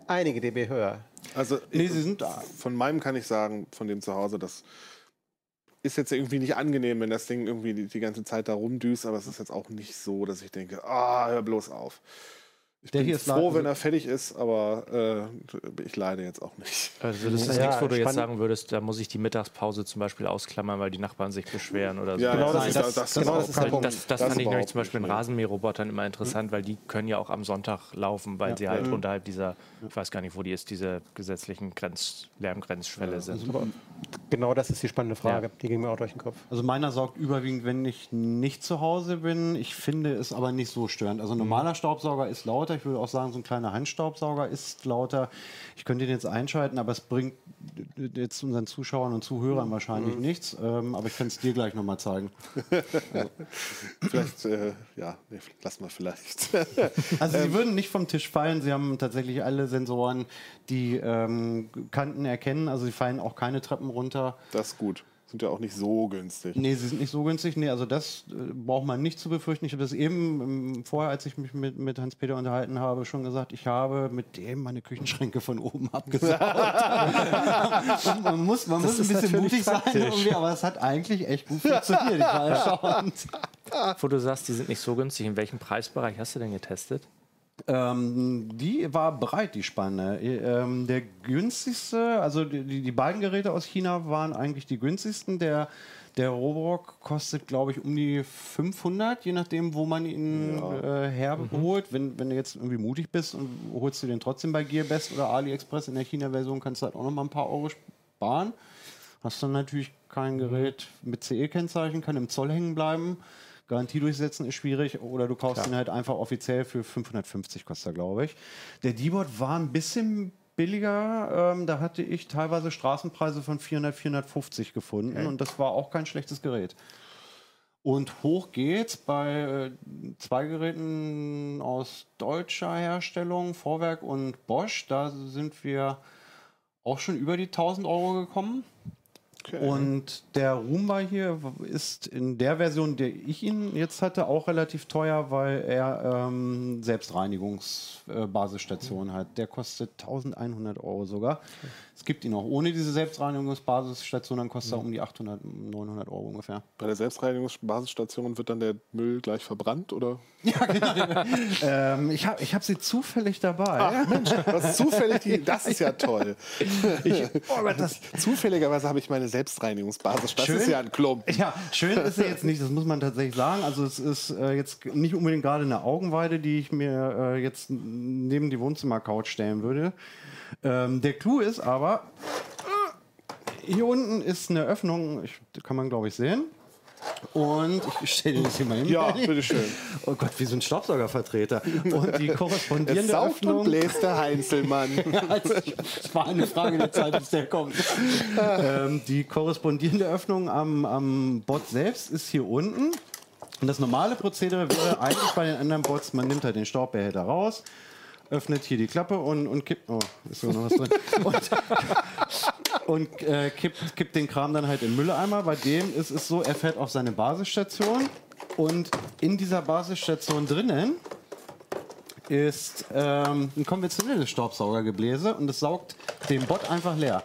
C: einige dB höher.
A: Also nee, sie sind von meinem kann ich sagen, von dem zu Hause, das ist jetzt irgendwie nicht angenehm, wenn das Ding irgendwie die, die ganze Zeit da rumdüst, aber es ist jetzt auch nicht so, dass ich denke, ah, hör bloß auf. Ich der bin froh, wenn er fertig ist, aber äh, ich leide jetzt auch nicht.
B: Also das ist ja, nichts, wo du jetzt sagen würdest, da muss ich die Mittagspause zum Beispiel ausklammern, weil die Nachbarn sich beschweren oder so.
C: Ja, genau, das, das, das, genau das, ist
B: das, das, das fand ich nämlich zum Beispiel in Rasenmäherrobotern immer interessant, mhm. weil die können ja auch am Sonntag laufen, weil ja. sie halt mhm. unterhalb dieser, ich weiß gar nicht, wo die ist, diese gesetzlichen Grenz, Lärmgrenzschwelle ja. sind. Also,
C: genau das ist die spannende Frage. Ja. Die ging mir auch durch den Kopf.
D: Also meiner sorgt überwiegend, wenn ich nicht zu Hause bin. Ich finde es aber nicht so störend. Also ein normaler Staubsauger ist laut lauter. Ich würde auch sagen, so ein kleiner Handstaubsauger ist lauter. Ich könnte ihn jetzt einschalten, aber es bringt jetzt unseren Zuschauern und Zuhörern mhm. wahrscheinlich mhm. nichts. Ähm, aber ich kann es dir gleich nochmal zeigen.
A: also. Vielleicht, äh, ja, nee, lass mal vielleicht.
D: also Sie ähm. würden nicht vom Tisch fallen. Sie haben tatsächlich alle Sensoren, die ähm, Kanten erkennen. Also Sie fallen auch keine Treppen runter.
A: Das ist gut sind ja auch nicht so günstig.
D: Nee, sie sind nicht so günstig. Nee, also das äh, braucht man nicht zu befürchten. Ich habe das eben ähm, vorher, als ich mich mit, mit Hans-Peter unterhalten habe, schon gesagt, ich habe mit dem meine Küchenschränke von oben abgesaugt. man muss, man muss ein bisschen mutig praktisch. sein, aber es hat eigentlich echt gut funktioniert. Ich war erstaunt.
B: Wo du sagst, die sind nicht so günstig, in welchem Preisbereich hast du denn getestet?
D: Ähm, die war breit, die Spanne. Ähm, der günstigste, also die, die, beiden Geräte aus China waren eigentlich die günstigsten. Der, der Roborock kostet, glaube ich, um die 500, je nachdem, wo man ihn ja. äh, herholt. Mhm. Wenn, wenn du jetzt irgendwie mutig bist und holst du den trotzdem bei Gearbest oder AliExpress in der China-Version, kannst du halt auch noch mal ein paar Euro sparen. Hast dann natürlich kein Gerät mit CE-Kennzeichen, kann im Zoll hängen bleiben. Garantie durchsetzen ist schwierig oder du kaufst Klar. ihn halt einfach offiziell für 550 kostet er, glaube ich. Der D-Bot war ein bisschen billiger. Ähm, da hatte ich teilweise Straßenpreise von 400, 450 gefunden okay. und das war auch kein schlechtes Gerät. Und hoch geht's bei äh, zwei Geräten aus deutscher Herstellung, Vorwerk und Bosch. Da sind wir auch schon über die 1000 Euro gekommen. Okay. Und der Roomba hier ist in der Version, der ich ihn jetzt hatte, auch relativ teuer, weil er ähm, Selbstreinigungsbasisstation äh, hat. Der kostet 1100 Euro sogar. Okay. Es gibt ihn auch ohne diese Selbstreinigungsbasisstation, dann kostet er um die 800, 900 Euro ungefähr.
A: Bei der Selbstreinigungsbasisstation wird dann der Müll gleich verbrannt, oder?
D: Ja, genau. ähm, ich habe ich hab sie zufällig dabei. Ach,
A: Mensch, was zufällig, die, das ist ja toll. Ich, oh das, zufälligerweise habe ich meine Selbstreinigungsbasis. Das schön, ist ja ein Klump.
D: Ja, schön ist er jetzt nicht, das muss man tatsächlich sagen. Also es ist äh, jetzt nicht unbedingt gerade eine Augenweide, die ich mir äh, jetzt neben die Wohnzimmercouch stellen würde. Ähm, der Clou ist aber, äh, hier unten ist eine Öffnung, ich, kann man glaube ich sehen. Und ich stelle das hier mal hin.
A: Ja, bitteschön.
D: Oh Gott, wie so ein Staubsaugervertreter. Und die korrespondierende
A: es
D: Öffnung.
A: Und bläst der Heinzelmann.
D: es war eine Frage der Zeit, bis der kommt. ähm, die korrespondierende Öffnung am, am Bot selbst ist hier unten. Und das normale Prozedere wäre eigentlich bei den anderen Bots, man nimmt halt den Staubbehälter raus, öffnet hier die Klappe und, und kippt. Oh, ist sogar noch was drin. Und, und äh, kippt, kippt den Kram dann halt in Mülleimer. Bei dem ist es so, er fährt auf seine Basisstation und in dieser Basisstation drinnen ist ähm, ein konventionelles Staubsaugergebläse und es saugt den Bot einfach leer.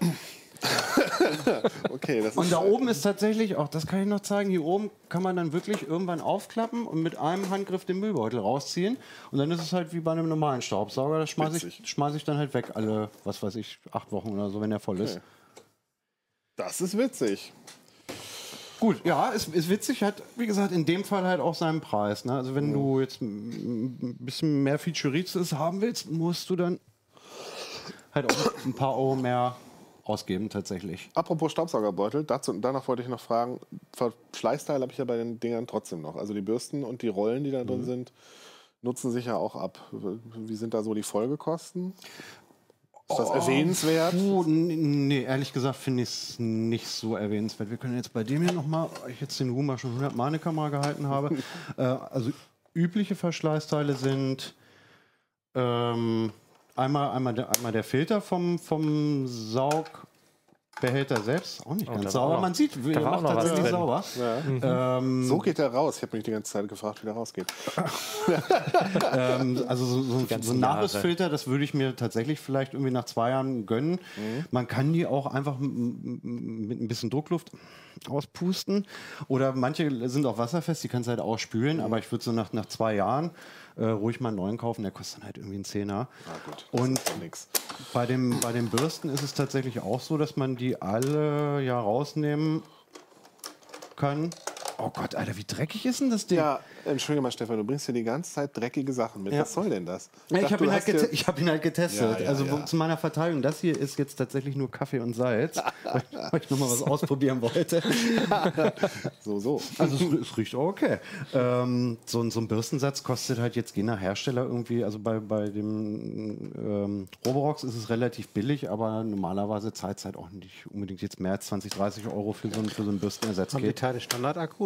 A: okay, das
D: und da oben ist tatsächlich auch, das kann ich noch zeigen, hier oben kann man dann wirklich irgendwann aufklappen und mit einem Handgriff den Müllbeutel rausziehen. Und dann ist es halt wie bei einem normalen Staubsauger. Das schmeiße ich, schmeiß ich dann halt weg alle, was weiß ich, acht Wochen oder so, wenn der voll okay. ist.
A: Das ist witzig.
D: Gut, ja, ist, ist witzig, hat, wie gesagt, in dem Fall halt auch seinen Preis. Ne? Also wenn du jetzt ein bisschen mehr Featuritis haben willst, musst du dann halt auch ein paar Euro mehr ausgeben tatsächlich.
A: Apropos Staubsaugerbeutel, dazu, danach wollte ich noch fragen, Verschleißteil habe ich ja bei den Dingern trotzdem noch. Also die Bürsten und die Rollen, die da drin
D: Mhm.
A: sind, nutzen sich ja auch ab. Wie sind da so die Folgekosten? Ist das erwähnenswert?
D: Puh, nee, ehrlich gesagt finde ich es nicht so erwähnenswert. Wir können jetzt bei dem hier nochmal, ich jetzt den Rumor schon 100 Mal in die Kamera gehalten habe. äh, also übliche Verschleißteile sind ähm, einmal, einmal, der, einmal der Filter vom, vom Saugbehälter selbst, auch nicht
B: Oh,
D: ganz sauber. Man sieht, er
B: war auch
D: macht tatsächlich
B: drin.
D: sauber.
A: Ja.
D: Ähm,
A: So geht er raus. Ich habe mich die ganze Zeit gefragt, wie der rausgeht.
D: Ähm, also so, so, so ein
B: Jahre.
D: Nachrüstfilter, das würde ich mir tatsächlich vielleicht irgendwie nach zwei Jahren gönnen.
B: Mhm.
D: Man kann die auch einfach mit ein bisschen Druckluft auspusten. Oder manche sind auch wasserfest, die kannst du halt ausspülen. Aber ich würde so nach, nach zwei Jahren äh, ruhig mal einen neuen kaufen. Der kostet dann halt irgendwie einen Zehner.
A: Ah, gut.
D: Und bei, dem, bei den Bürsten ist es tatsächlich auch so, dass man die alle ja rausnehmen kann. Oh Gott, Alter, wie dreckig ist denn das Ding?
A: Ja, entschuldige mal, Stefan, du bringst hier die ganze Zeit dreckige Sachen mit.
D: Ja.
A: Was soll denn das?
D: Ich
A: dachte,
D: habe ihn, halt gete- ich hab ihn halt getestet.
A: Ja, ja,
D: also wo-
A: ja.
D: zu meiner Verteidigung, das hier ist jetzt tatsächlich nur Kaffee und Salz, weil ich- weil ich nochmal was ausprobieren wollte.
A: So, so.
D: Also es, es riecht auch okay. Ähm, so, ein- so ein Bürstensatz kostet halt jetzt je nach Hersteller irgendwie, also bei, bei dem ähm, Roborox ist es relativ billig, aber normalerweise zahlt es halt auch nicht unbedingt jetzt mehr als 20, 30 Euro für so, ein- für so einen Bürstenersatz.
C: Haben die Teile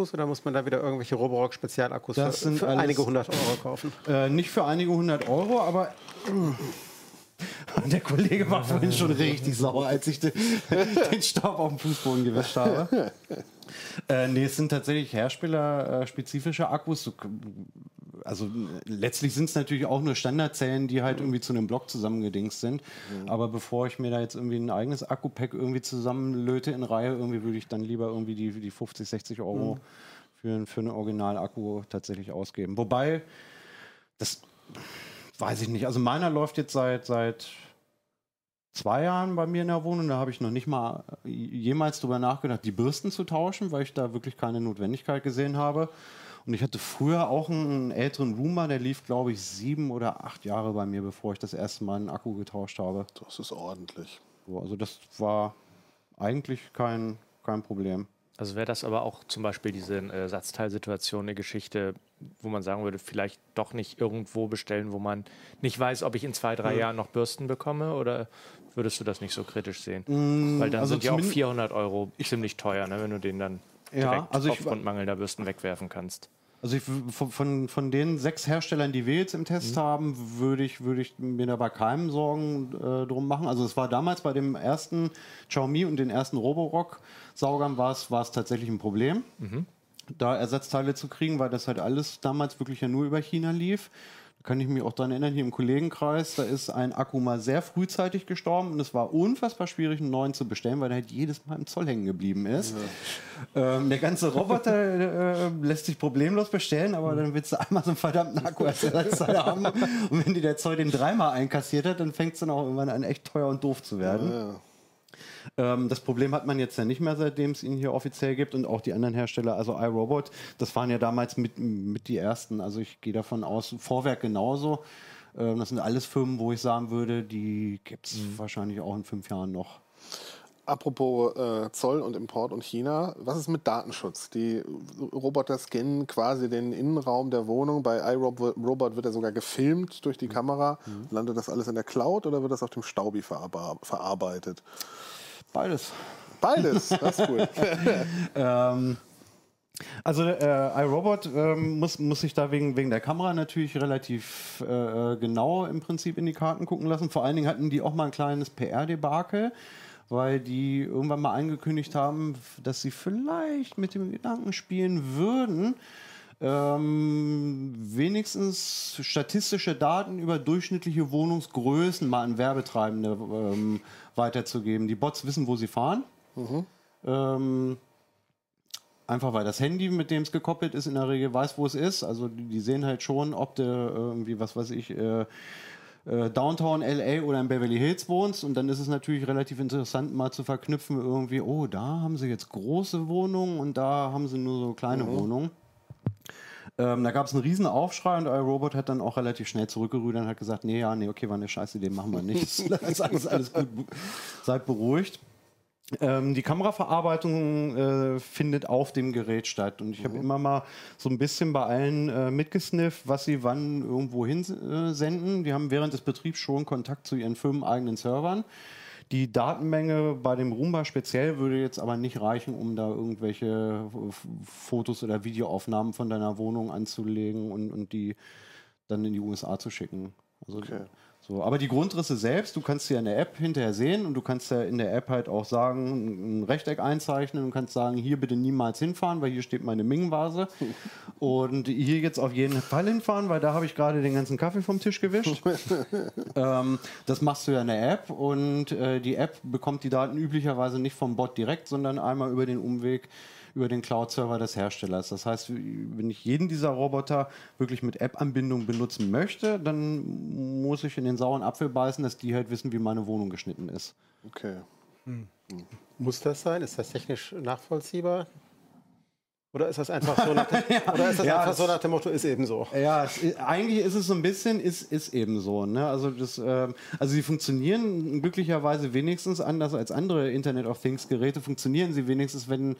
C: Standardakkus oder muss man da wieder irgendwelche Roborock-Spezialakkus
D: Das
C: für, für
D: alles-
C: einige hundert Euro kaufen?
D: Äh, nicht für einige hundert Euro, aber äh, der Kollege war vorhin schon richtig sauer, als ich den, den Staub auf dem Fußboden gewischt habe. Äh, nee, es sind tatsächlich herstellerspezifische Akkus. So, Also äh, letztlich sind es natürlich auch nur Standardzellen, die halt irgendwie zu einem Block zusammengedingst sind. Aber bevor ich mir da jetzt irgendwie ein eigenes Akku-Pack irgendwie zusammenlöte in Reihe, irgendwie würde ich dann lieber irgendwie die, die 50, 60 Euro für, für einen Original-Akku tatsächlich ausgeben. Wobei, das weiß ich nicht. Also meiner läuft jetzt seit, seit zwei Jahren bei mir in der Wohnung. Da habe ich noch nicht mal jemals drüber nachgedacht, die Bürsten zu tauschen, weil ich da wirklich keine Notwendigkeit gesehen habe. Und ich hatte früher auch einen älteren Roomba, der lief, glaube ich, sieben oder acht Jahre bei mir, bevor ich das erste Mal einen Akku getauscht habe.
A: Das ist ordentlich.
D: So, also das war eigentlich kein, kein Problem.
B: Also wäre das aber auch zum Beispiel diese äh, Ersatzteilsituation eine Geschichte, wo man sagen würde, vielleicht doch nicht irgendwo bestellen, wo man nicht weiß, ob ich in zwei, drei Jahren noch Bürsten bekomme oder würdest du das nicht so kritisch sehen? Weil dann
D: also
B: sind ja auch
D: zumindest-
B: 400 Euro ziemlich teuer, ne, wenn du den dann
D: Ja,
B: direkt
D: also ich-
B: aufgrund mangelnder Bürsten wegwerfen kannst.
D: Also ich, von, von, von den sechs Herstellern, die wir jetzt im Test haben, würde ich, würde ich mir da bei keinem Sorgen äh, drum machen. Also es war damals bei dem ersten Xiaomi und den ersten Roborock-Saugern war es, war es tatsächlich ein Problem, da Ersatzteile zu kriegen, weil das halt alles damals wirklich ja nur über China lief. Kann ich mich auch daran erinnern, hier im Kollegenkreis, da ist ein Akku mal sehr frühzeitig gestorben und es war unfassbar schwierig, einen neuen zu bestellen, weil der halt jedes Mal im Zoll hängen geblieben ist. Ähm, der ganze Roboter äh, lässt sich problemlos bestellen, aber dann willst du einmal so einen verdammten Akku als Ersatzteil haben. Und wenn dir der Zoll den dreimal einkassiert hat, dann fängt es dann auch irgendwann an, echt teuer und doof zu werden.
A: Ja.
D: Ähm, das Problem hat man jetzt ja nicht mehr, seitdem es ihn hier offiziell gibt und auch die anderen Hersteller, also iRobot, das waren ja damals mit, mit die ersten. Also ich gehe davon aus, Vorwerk genauso. Ähm, das sind alles Firmen, wo ich sagen würde, die gibt es wahrscheinlich auch in fünf Jahren noch.
A: Apropos äh, Zoll und Import und China, was ist mit Datenschutz? Die Roboter scannen quasi den Innenraum der Wohnung. Bei iRobot Robot wird er sogar gefilmt durch die Kamera. Landet das alles in der Cloud oder wird das auf dem Staubi verarbe verarbeitet?
D: Beides.
A: Beides, das ist cool.
D: Ähm, also äh, iRobot ähm, muss, muss sich da wegen, wegen der Kamera natürlich relativ äh, genau im Prinzip in die Karten gucken lassen. Vor allen Dingen hatten die auch mal ein kleines PR-Debakel, weil die irgendwann mal angekündigt haben, dass sie vielleicht mit dem Gedanken spielen würden, ähm, wenigstens statistische Daten über durchschnittliche Wohnungsgrößen mal an Werbetreibende ähm, weiterzugeben. Die Bots wissen, wo sie fahren. Ähm, einfach weil das Handy, mit dem es gekoppelt ist, in der Regel weiß, wo es ist. Also die, die sehen halt schon, ob du irgendwie, was weiß ich, äh, äh, Downtown LA oder in Beverly Hills wohnst und dann ist es natürlich relativ interessant mal zu verknüpfen irgendwie, oh, da haben sie jetzt große Wohnungen und da haben sie nur so kleine mhm. Wohnungen. Ähm, da gab es einen riesen Aufschrei und iRobot hat dann auch relativ schnell zurückgerudert und hat gesagt, nee, ja, nee, okay, war eine scheiße Idee, machen wir nicht. ist alles, alles gut, seid beruhigt. Ähm, die Kameraverarbeitung äh, findet auf dem Gerät statt. Und ich habe mhm. immer mal so ein bisschen bei allen äh, mitgesnifft, was sie wann irgendwo hinsenden. Äh, die haben während des Betriebs schon Kontakt zu ihren firmeneigenen Servern. Die Datenmenge bei dem Roomba speziell würde jetzt aber nicht reichen, um da irgendwelche Fotos oder Videoaufnahmen von deiner Wohnung anzulegen und, und die dann in die USA zu schicken. Also okay. So, aber die Grundrisse selbst, du kannst sie in der App hinterher sehen und du kannst ja in der App halt auch sagen, ein Rechteck einzeichnen und kannst sagen, hier bitte niemals hinfahren, weil hier steht meine Ming-Vase. und hier jetzt auf jeden Fall hinfahren, weil da habe ich gerade den ganzen Kaffee vom Tisch gewischt. ähm, das machst du ja in der App und äh, die App bekommt die Daten üblicherweise nicht vom Bot direkt, sondern einmal über den Umweg über den Cloud-Server des Herstellers. Das heißt, wenn ich jeden dieser Roboter wirklich mit App-Anbindung benutzen möchte, dann muss ich in den sauren Apfel beißen, dass die halt wissen, wie meine Wohnung geschnitten ist.
A: Okay.
C: Hm. Muss das sein? Ist das technisch nachvollziehbar? Oder ist das einfach so nach dem, ja, oder ist das ja, einfach so nach dem Motto, ist eben so?
D: Ja, es, eigentlich ist es so ein bisschen, ist, ist eben so. Ne? Also, das, äh, also sie funktionieren glücklicherweise wenigstens anders als andere Internet of Things Geräte, funktionieren sie wenigstens, wenn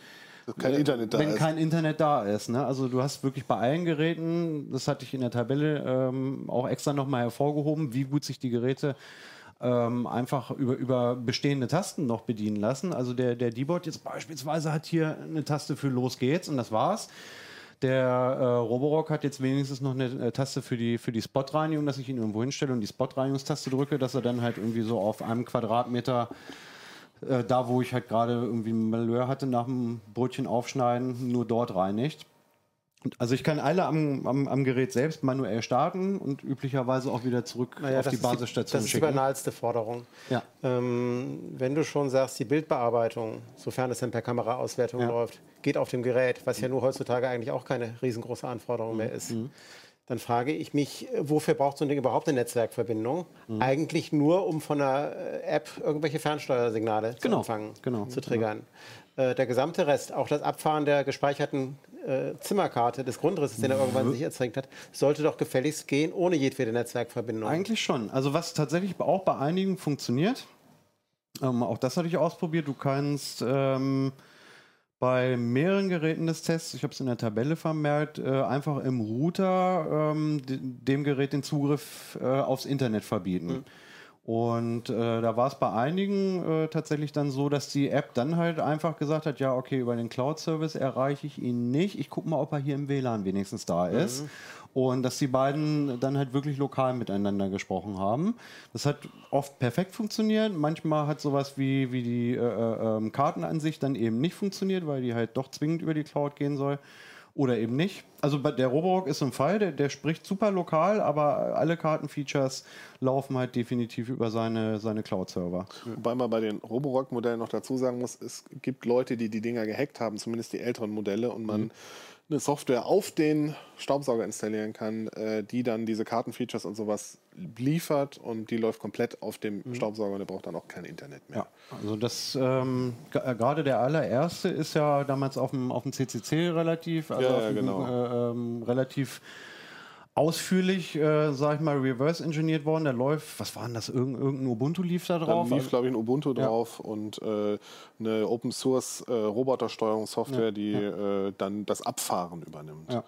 A: kein Internet
D: da wenn ist. kein Internet da ist. Ne? Also du hast wirklich bei allen Geräten, das hatte ich in der Tabelle ähm, auch extra nochmal hervorgehoben, wie gut sich die Geräte ähm, einfach über, über bestehende Tasten noch bedienen lassen. Also der, der D-Bot jetzt beispielsweise hat hier eine Taste für Los geht's und das war's. Der äh, Roborock hat jetzt wenigstens noch eine äh, Taste für die, für die Spot-Reinigung, dass ich ihn irgendwo hinstelle und die Spot-Reinigungstaste drücke, dass er dann halt irgendwie so auf einem Quadratmeter äh, da, wo ich halt gerade irgendwie ein Malheur hatte nach dem Brötchen aufschneiden, nur dort reinigt. Also ich kann alle am, am, am, Gerät selbst manuell starten und üblicherweise auch wieder zurück naja, auf die Basisstation
C: schicken. Das ist die banalste Forderung. Ja. Ähm, wenn du schon sagst, die Bildbearbeitung, sofern es dann per Kameraauswertung ja. läuft, geht auf dem Gerät, was ja nur heutzutage eigentlich auch keine riesengroße Anforderung mhm. mehr ist. Mhm dann frage ich mich, wofür braucht so ein Ding überhaupt eine Netzwerkverbindung? Mhm. Eigentlich nur, um von der äh, App irgendwelche Fernsteuersignale genau. zu empfangen, genau. zu triggern. Genau. Äh, der gesamte Rest, auch das Abfahren der gespeicherten äh, Zimmerkarte des Grundrisses, den er mhm. irgendwann sich erzeugt hat, sollte doch gefälligst gehen, ohne jedwede Netzwerkverbindung.
D: Eigentlich schon. Also was tatsächlich auch bei einigen funktioniert, ähm, auch das hatte ich ausprobiert, du kannst... Ähm, bei mehreren Geräten des Tests, ich habe es in der Tabelle vermerkt, äh, einfach im Router ähm, dem Gerät den Zugriff äh, aufs Internet verbieten. Mhm. Und äh, da war es bei einigen äh, tatsächlich dann so, dass die App dann halt einfach gesagt hat, ja, okay, über den Cloud-Service erreiche ich ihn nicht. Ich gucke mal, ob er hier im WLAN wenigstens da ist. Mhm. Und dass die beiden dann halt wirklich lokal miteinander gesprochen haben. Das hat oft perfekt funktioniert. Manchmal hat sowas wie, wie die äh, äh, ähm, Kartenansicht dann eben nicht funktioniert, weil die halt doch zwingend über die Cloud gehen soll. Oder eben nicht. Also der Roborock ist ein Fall, der, der spricht super lokal, aber alle Kartenfeatures laufen halt definitiv über seine, seine Cloud-Server.
A: Wobei man bei den Roborock-Modellen noch dazu sagen muss, es gibt Leute, die die Dinger gehackt haben, zumindest die älteren Modelle, und man mhm eine Software auf den Staubsauger installieren kann, äh, die dann diese Kartenfeatures und sowas liefert und die läuft komplett auf dem mhm. Staubsauger und der braucht dann auch kein Internet mehr.
D: Ja, also das ähm, äh, gerade der allererste ist ja damals auf dem, auf dem CCC relativ, also ja, ja, genau. äh, ähm, relativ ausführlich, äh, sag ich mal, reverse engineert worden. Der läuft, was war denn das? Irgend, irgendein Ubuntu lief da drauf?
A: Da lief, glaube ich, ein Ubuntu ja. drauf und äh, eine Open Source äh, Robotersteuerungssoftware, ja. die ja. Äh, dann das Abfahren übernimmt.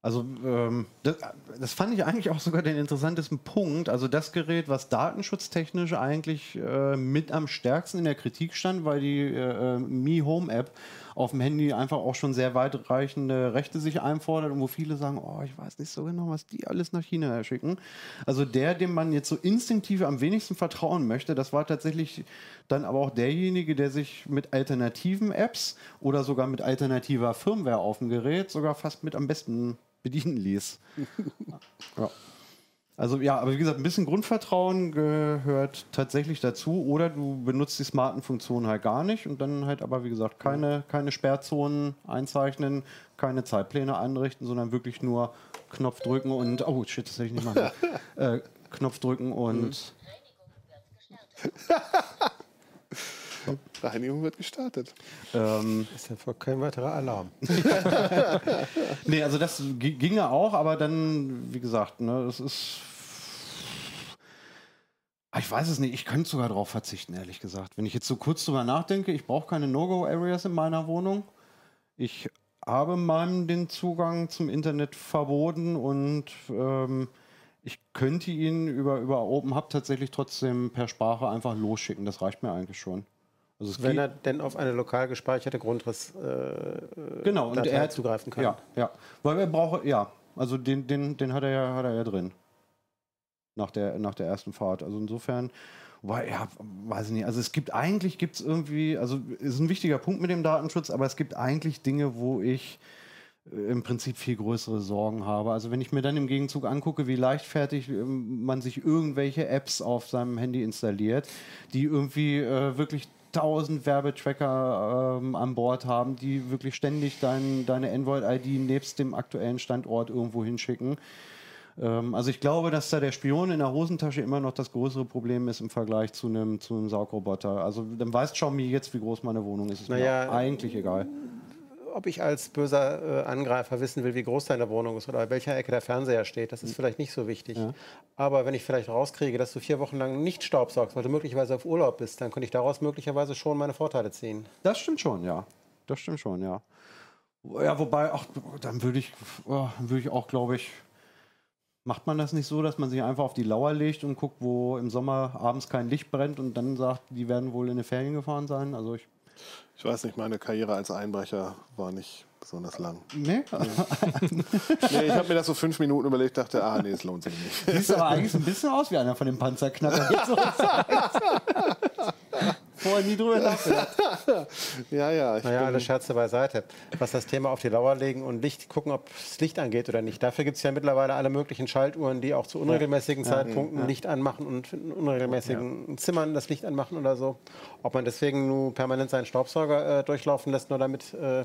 D: Also ähm, das, das, fand ich eigentlich auch sogar den interessantesten Punkt. Also das Gerät, was datenschutztechnisch eigentlich äh, mit am stärksten in der Kritik stand, weil die äh, äh Mi Home App auf dem Handy einfach auch schon sehr weitreichende Rechte sich einfordert und wo viele sagen, oh, ich weiß nicht so genau, was die alles nach China schicken. Also der, dem man jetzt so instinktiv am wenigsten vertrauen möchte, das war tatsächlich dann aber auch derjenige, der sich mit alternativen Apps oder sogar mit alternativer Firmware auf dem Gerät sogar fast mit am besten bedienen ließ. ja. Also ja, aber wie gesagt, ein bisschen Grundvertrauen gehört tatsächlich dazu. Oder du benutzt die smarten Funktionen halt gar nicht und dann halt aber, wie gesagt, keine, keine Sperrzonen einzeichnen, keine Zeitpläne einrichten, sondern wirklich nur Knopf drücken und, oh shit, das hätte ich nicht machen. äh, Knopf drücken und.
A: Reinigung wird gestartet.
D: Ähm,
C: Ist ja voll kein weiterer Alarm.
D: nee, also das gi- ginge auch, aber dann, wie gesagt, ne, das ist. Ah, Ich weiß es nicht, ich könnte sogar darauf verzichten, ehrlich gesagt. Wenn ich jetzt so kurz drüber nachdenke, ich brauche keine No-Go-Areas in meiner Wohnung. Ich habe meinem den Zugang zum Internet verboten und ähm, ich könnte ihn über, über Open Hub tatsächlich trotzdem per Sprache einfach losschicken. Das reicht mir eigentlich schon. Also
C: Wenn er denn auf eine lokal gespeicherte Grundriss äh,
D: Genau, und er
C: zugreifen kann.
D: Ja, ja. Weil er braucht, ja, also den, den, den hat er ja, hat er ja drin. Nach der, nach der ersten Fahrt. Also insofern, weil, ja, weiß ich nicht. Also es gibt eigentlich, gibt es irgendwie, also ist ein wichtiger Punkt mit dem Datenschutz, aber es gibt eigentlich Dinge, wo ich äh, im Prinzip viel größere Sorgen habe. Also wenn ich mir dann im Gegenzug angucke, wie leichtfertig ähm, man sich irgendwelche Apps auf seinem Handy installiert, die irgendwie äh, wirklich tausend Werbetracker ähm, an Bord haben, die wirklich ständig dein, deine Android-ID nebst dem aktuellen Standort irgendwo hinschicken. Ähm, also ich glaube, dass da der Spion in der Hosentasche immer noch das größere Problem ist im Vergleich zu einem, zu einem Saugroboter. Also dann weiß Xiaomi jetzt, wie groß meine Wohnung ist. Ist
C: Naja,
D: mir eigentlich egal.
C: Ob ich als böser äh, Angreifer wissen will, wie groß deine Wohnung ist oder bei welcher Ecke der Fernseher steht, das ist vielleicht nicht so wichtig. Aber wenn ich vielleicht rauskriege, dass du vier Wochen lang nicht staubsaugst, weil du möglicherweise auf Urlaub bist, dann könnte ich daraus möglicherweise schon meine Vorteile ziehen.
D: Das stimmt schon, ja. Das stimmt schon, ja. Ja, wobei, ach, dann würde ich, oh, würde ich auch, glaube ich, macht man das nicht so, dass man sich einfach auf die Lauer legt und guckt, wo im Sommer abends kein Licht brennt und dann sagt, die werden wohl in eine Ferien gefahren sein? Also ich,
A: Ich weiß nicht, meine Karriere als Einbrecher war nicht besonders lang.
D: nee,
A: Nee, ich habe mir das so fünf Minuten überlegt, dachte, ah, nee, es lohnt sich nicht.
D: siehst aber eigentlich so ein bisschen aus wie einer von den Panzerknackern. Vorher nie drüber nachgedacht.
A: Ja, ja. Ich
C: Naja, alle Scherze beiseite. Was das Thema auf die Lauer legen und Licht gucken, ob das Licht angeht oder nicht. Dafür gibt es ja mittlerweile alle möglichen Schaltuhren, die auch zu unregelmäßigen Zeitpunkten Licht anmachen und in unregelmäßigen Zimmern das Licht anmachen oder so. Ob man deswegen nur permanent seinen Staubsauger äh, durchlaufen lässt, nur damit äh,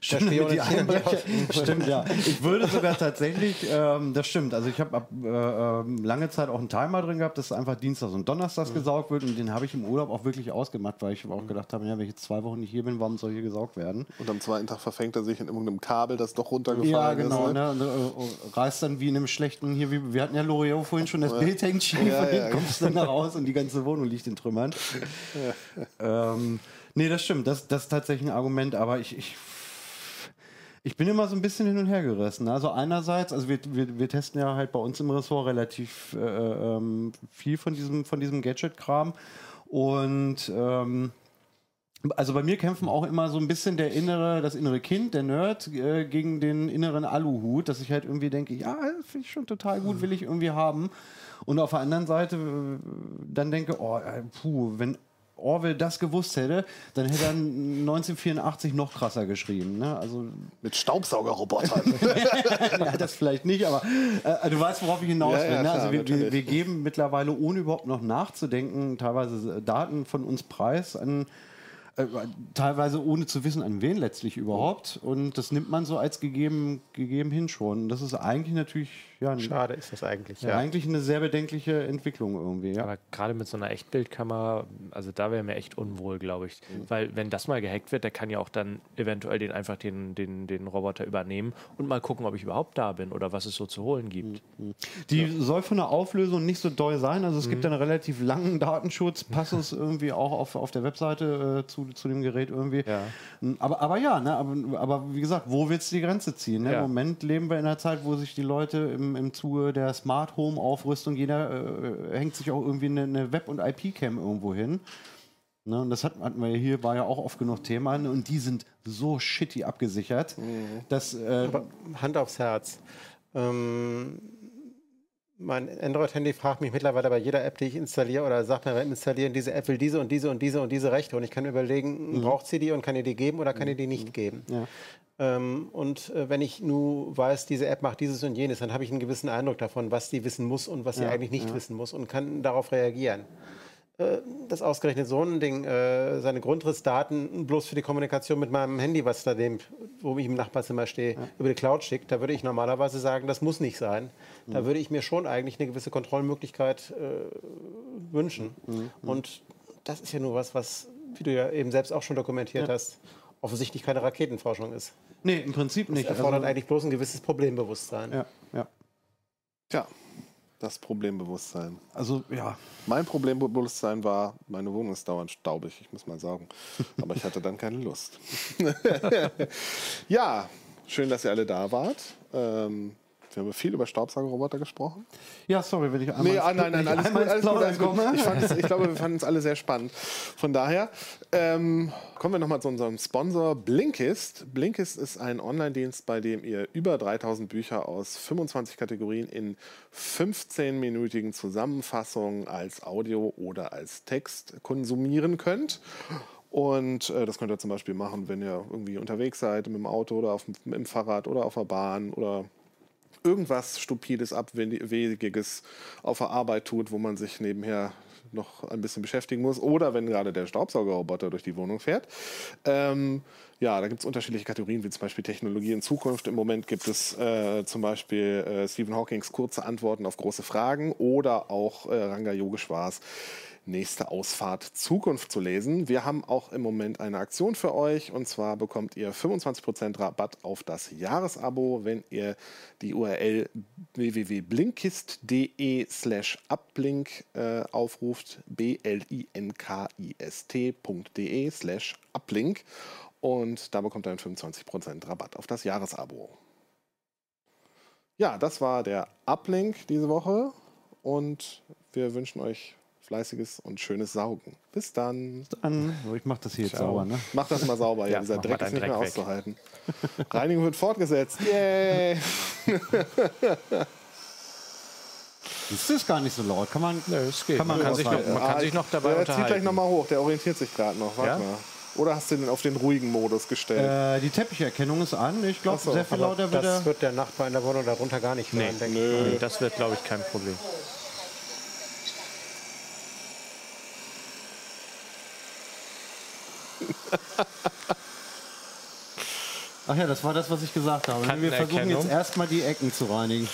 D: Stimmt, die Einbrecher, stimmt, ja. Ich würde sogar tatsächlich, ähm, das stimmt, also ich habe äh, ähm, lange Zeit auch einen Timer drin gehabt, dass einfach Dienstags und Donnerstags gesaugt wird und den habe ich im Urlaub auch wirklich ausgemacht, weil ich auch gedacht habe, ja, wenn ich jetzt zwei Wochen nicht hier bin, warum soll hier gesaugt werden?
A: und am zweiten Tag verfängt er sich in irgendeinem Kabel, das doch runtergefallen
D: Ja, genau,
A: ist. Ne?
D: ne? Äh, reißt dann wie in einem schlechten, hier, wie, wir hatten ja L'Oreal vorhin schon, das Bild hängt schief
A: Ja,
D: und
A: ja,
D: dann kommst du dann da raus und die ganze Wohnung liegt in Trümmern. ähm, nee, das stimmt, das, das ist tatsächlich ein Argument, aber ich, ich ich bin immer so ein bisschen hin und her gerissen. Also einerseits, also wir, wir, wir testen ja halt bei uns im Ressort relativ äh, ähm, viel von diesem, von diesem Gadget-Kram. Und ähm, also bei mir kämpfen auch immer so ein bisschen der innere, das innere Kind, der Nerd, äh, gegen den inneren Aluhut, dass ich halt irgendwie denke, ja, finde ich schon total gut, will ich irgendwie haben. Und auf der anderen Seite äh, dann denke, oh, äh, puh, wenn Orwell das gewusst hätte, dann hätte er 1984 noch krasser geschrieben. Ne? Also
A: Mit Staubsaugerrobotern.
D: ja, das vielleicht nicht, aber äh, du weißt, worauf ich hinaus
A: Ja,
D: will.
A: ja,
D: ne?
A: klar,
D: also wir, wir, wir geben mittlerweile, ohne überhaupt noch nachzudenken, teilweise Daten von uns preis an äh, teilweise ohne zu wissen, an wen letztlich überhaupt. Und das nimmt man so als gegeben, gegeben hin schon. Und das ist eigentlich natürlich ja,
C: Schade ist das eigentlich.
D: ja.
C: Ja.
D: eigentlich eine sehr bedenkliche Entwicklung irgendwie. Ja.
B: Aber gerade mit so einer Echtbildkamera, also da wäre mir echt unwohl, glaube ich. Weil wenn das mal gehackt wird, der kann ja auch dann eventuell den einfach den, den, den Roboter übernehmen und mal gucken, ob ich überhaupt da bin oder was es so zu holen gibt.
D: Die soll von der Auflösung nicht so doll sein. Also es gibt einen relativ langen Datenschutzpassus irgendwie auch auf, auf der Webseite äh, zu, zu dem Gerät irgendwie.
B: Ja.
D: Aber, aber ja, ne? aber, aber wie gesagt, wo willst du die Grenze ziehen? Ne?
B: Ja.
D: Im Moment leben wir in einer Zeit, wo sich die Leute im, im Zuge der Smart Home Aufrüstung, jeder äh, hängt sich auch irgendwie eine, eine Web- und IP-Cam irgendwo hin. Ne, und das hat- hatten wir hier, war ja auch oft genug Thema. ne, Und die sind so shitty abgesichert, dass äh,
C: Hand aufs Herz. Ähm, mein Android-Handy fragt mich mittlerweile bei jeder App, die ich installiere, oder sagt mir beim Installieren, diese App will diese und diese und diese und diese Rechte. Und ich kann überlegen, braucht sie die und kann ihr die geben oder kann ihr die nicht geben.
D: Ja.
C: Ähm, und äh, wenn ich nur weiß, diese App macht dieses und jenes, dann habe ich einen gewissen Eindruck davon, was die wissen muss und was sie eigentlich nicht wissen muss und kann darauf reagieren. äh, dass ausgerechnet so ein Ding äh, seine Grundrissdaten bloß für die Kommunikation mit meinem Handy, was da dem, wo ich im Nachbarzimmer stehe, ja. über die Cloud schickt, da würde ich normalerweise sagen, das muss nicht sein. Da würde ich mir schon eigentlich eine gewisse Kontrollmöglichkeit äh, wünschen. Mhm. Und das ist ja nur was, was, wie du ja eben selbst auch schon dokumentiert ja. hast, offensichtlich keine Raketenforschung ist.
D: Nee, im Prinzip nicht.
C: Das erfordert also, eigentlich bloß ein gewisses Problembewusstsein.
D: Ja, ja.
A: Tja, das Problembewusstsein.
D: Also ja.
A: Mein Problembewusstsein war, meine Wohnung ist dauernd staubig, ich muss mal sagen. Aber ich hatte dann keine Lust. ja, schön, dass ihr alle da wart. Ähm, wir haben viel über Staubsaugerroboter gesprochen.
D: Ja, sorry, wenn ich
A: einmal. Nee, ah, nein, nein, alles gut, alles gut, alles gut. Ich, es, ich, glaube, wir fanden es alle sehr spannend. Von daher ähm, kommen wir nochmal zu unserem Sponsor Blinkist. Blinkist ist ein Online-Dienst, bei dem ihr über 3000 Bücher aus 25 Kategorien in 15-minütigen Zusammenfassungen als Audio oder als Text konsumieren könnt. Und äh, das könnt ihr zum Beispiel machen, wenn ihr irgendwie unterwegs seid, mit dem Auto oder auf, mit dem Fahrrad oder auf der Bahn oder irgendwas Stupides, Abwegiges auf der Arbeit tut, wo man sich nebenher noch ein bisschen beschäftigen muss. Oder wenn gerade der Staubsaugerroboter durch die Wohnung fährt. Ähm, ja, da gibt es unterschiedliche Kategorien, wie zum Beispiel Technologie in Zukunft. Im Moment gibt es äh, zum Beispiel äh, Stephen Hawkings kurze Antworten auf große Fragen oder auch äh, Ranga Yogeshwars nächste Ausfahrt Zukunft zu lesen. Wir haben auch im Moment eine Aktion für euch und zwar bekommt ihr 25% Rabatt auf das Jahresabo, wenn ihr die URL www.blinkist.de slash uplink äh, aufruft, b-l-i-n-k-i-s-t.de slash uplink und da bekommt ihr einen 25% Rabatt auf das Jahresabo. Ja, das war der Uplink diese Woche und wir wünschen euch fleißiges und schönes Saugen. Bis dann. Bis
D: dann. Ich mach das hier jetzt sauber, ne?
A: Mach das mal sauber, ja. Dieser Dreck ist nicht Dreck mehr weg. auszuhalten. Reinigung wird fortgesetzt. Yay!
D: Das ist gar nicht so laut. Kann man,
B: Nö, es geht. Kann man, man, kann, sich noch, man kann sich noch dabei
A: der
B: unterhalten.
A: zieht gleich nochmal hoch. Der orientiert sich gerade noch. Warte ja? mal. Oder hast du den auf den ruhigen Modus gestellt?
D: Äh, die Teppicherkennung ist an. Ich glaube, so, sehr viel lauter
C: wird Das wird der Nachbar in der Wohnung darunter gar nicht hören.
B: Nee, nee. das wird, glaube ich, kein Problem.
D: Ach ja, das war das, was ich gesagt habe. Wir versuchen jetzt erstmal die Ecken zu reinigen.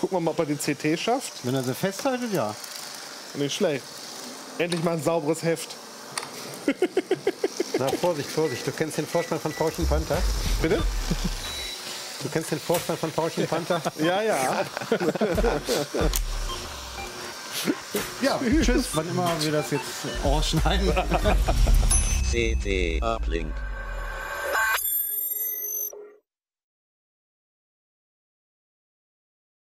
A: Gucken wir mal, ob er den CT schafft.
D: Wenn er sie festhaltet, ja.
A: Nicht schlecht. Endlich mal ein sauberes Heft.
C: Na, Vorsicht, Vorsicht. Du kennst den Vorspann von Paulchen Panther?
A: Bitte?
C: Du kennst den Vorspann von Paulchen Panther?
A: Ja, ja.
D: ja, tschüss, wann immer wir das jetzt ausschneiden.
E: CD Uplink.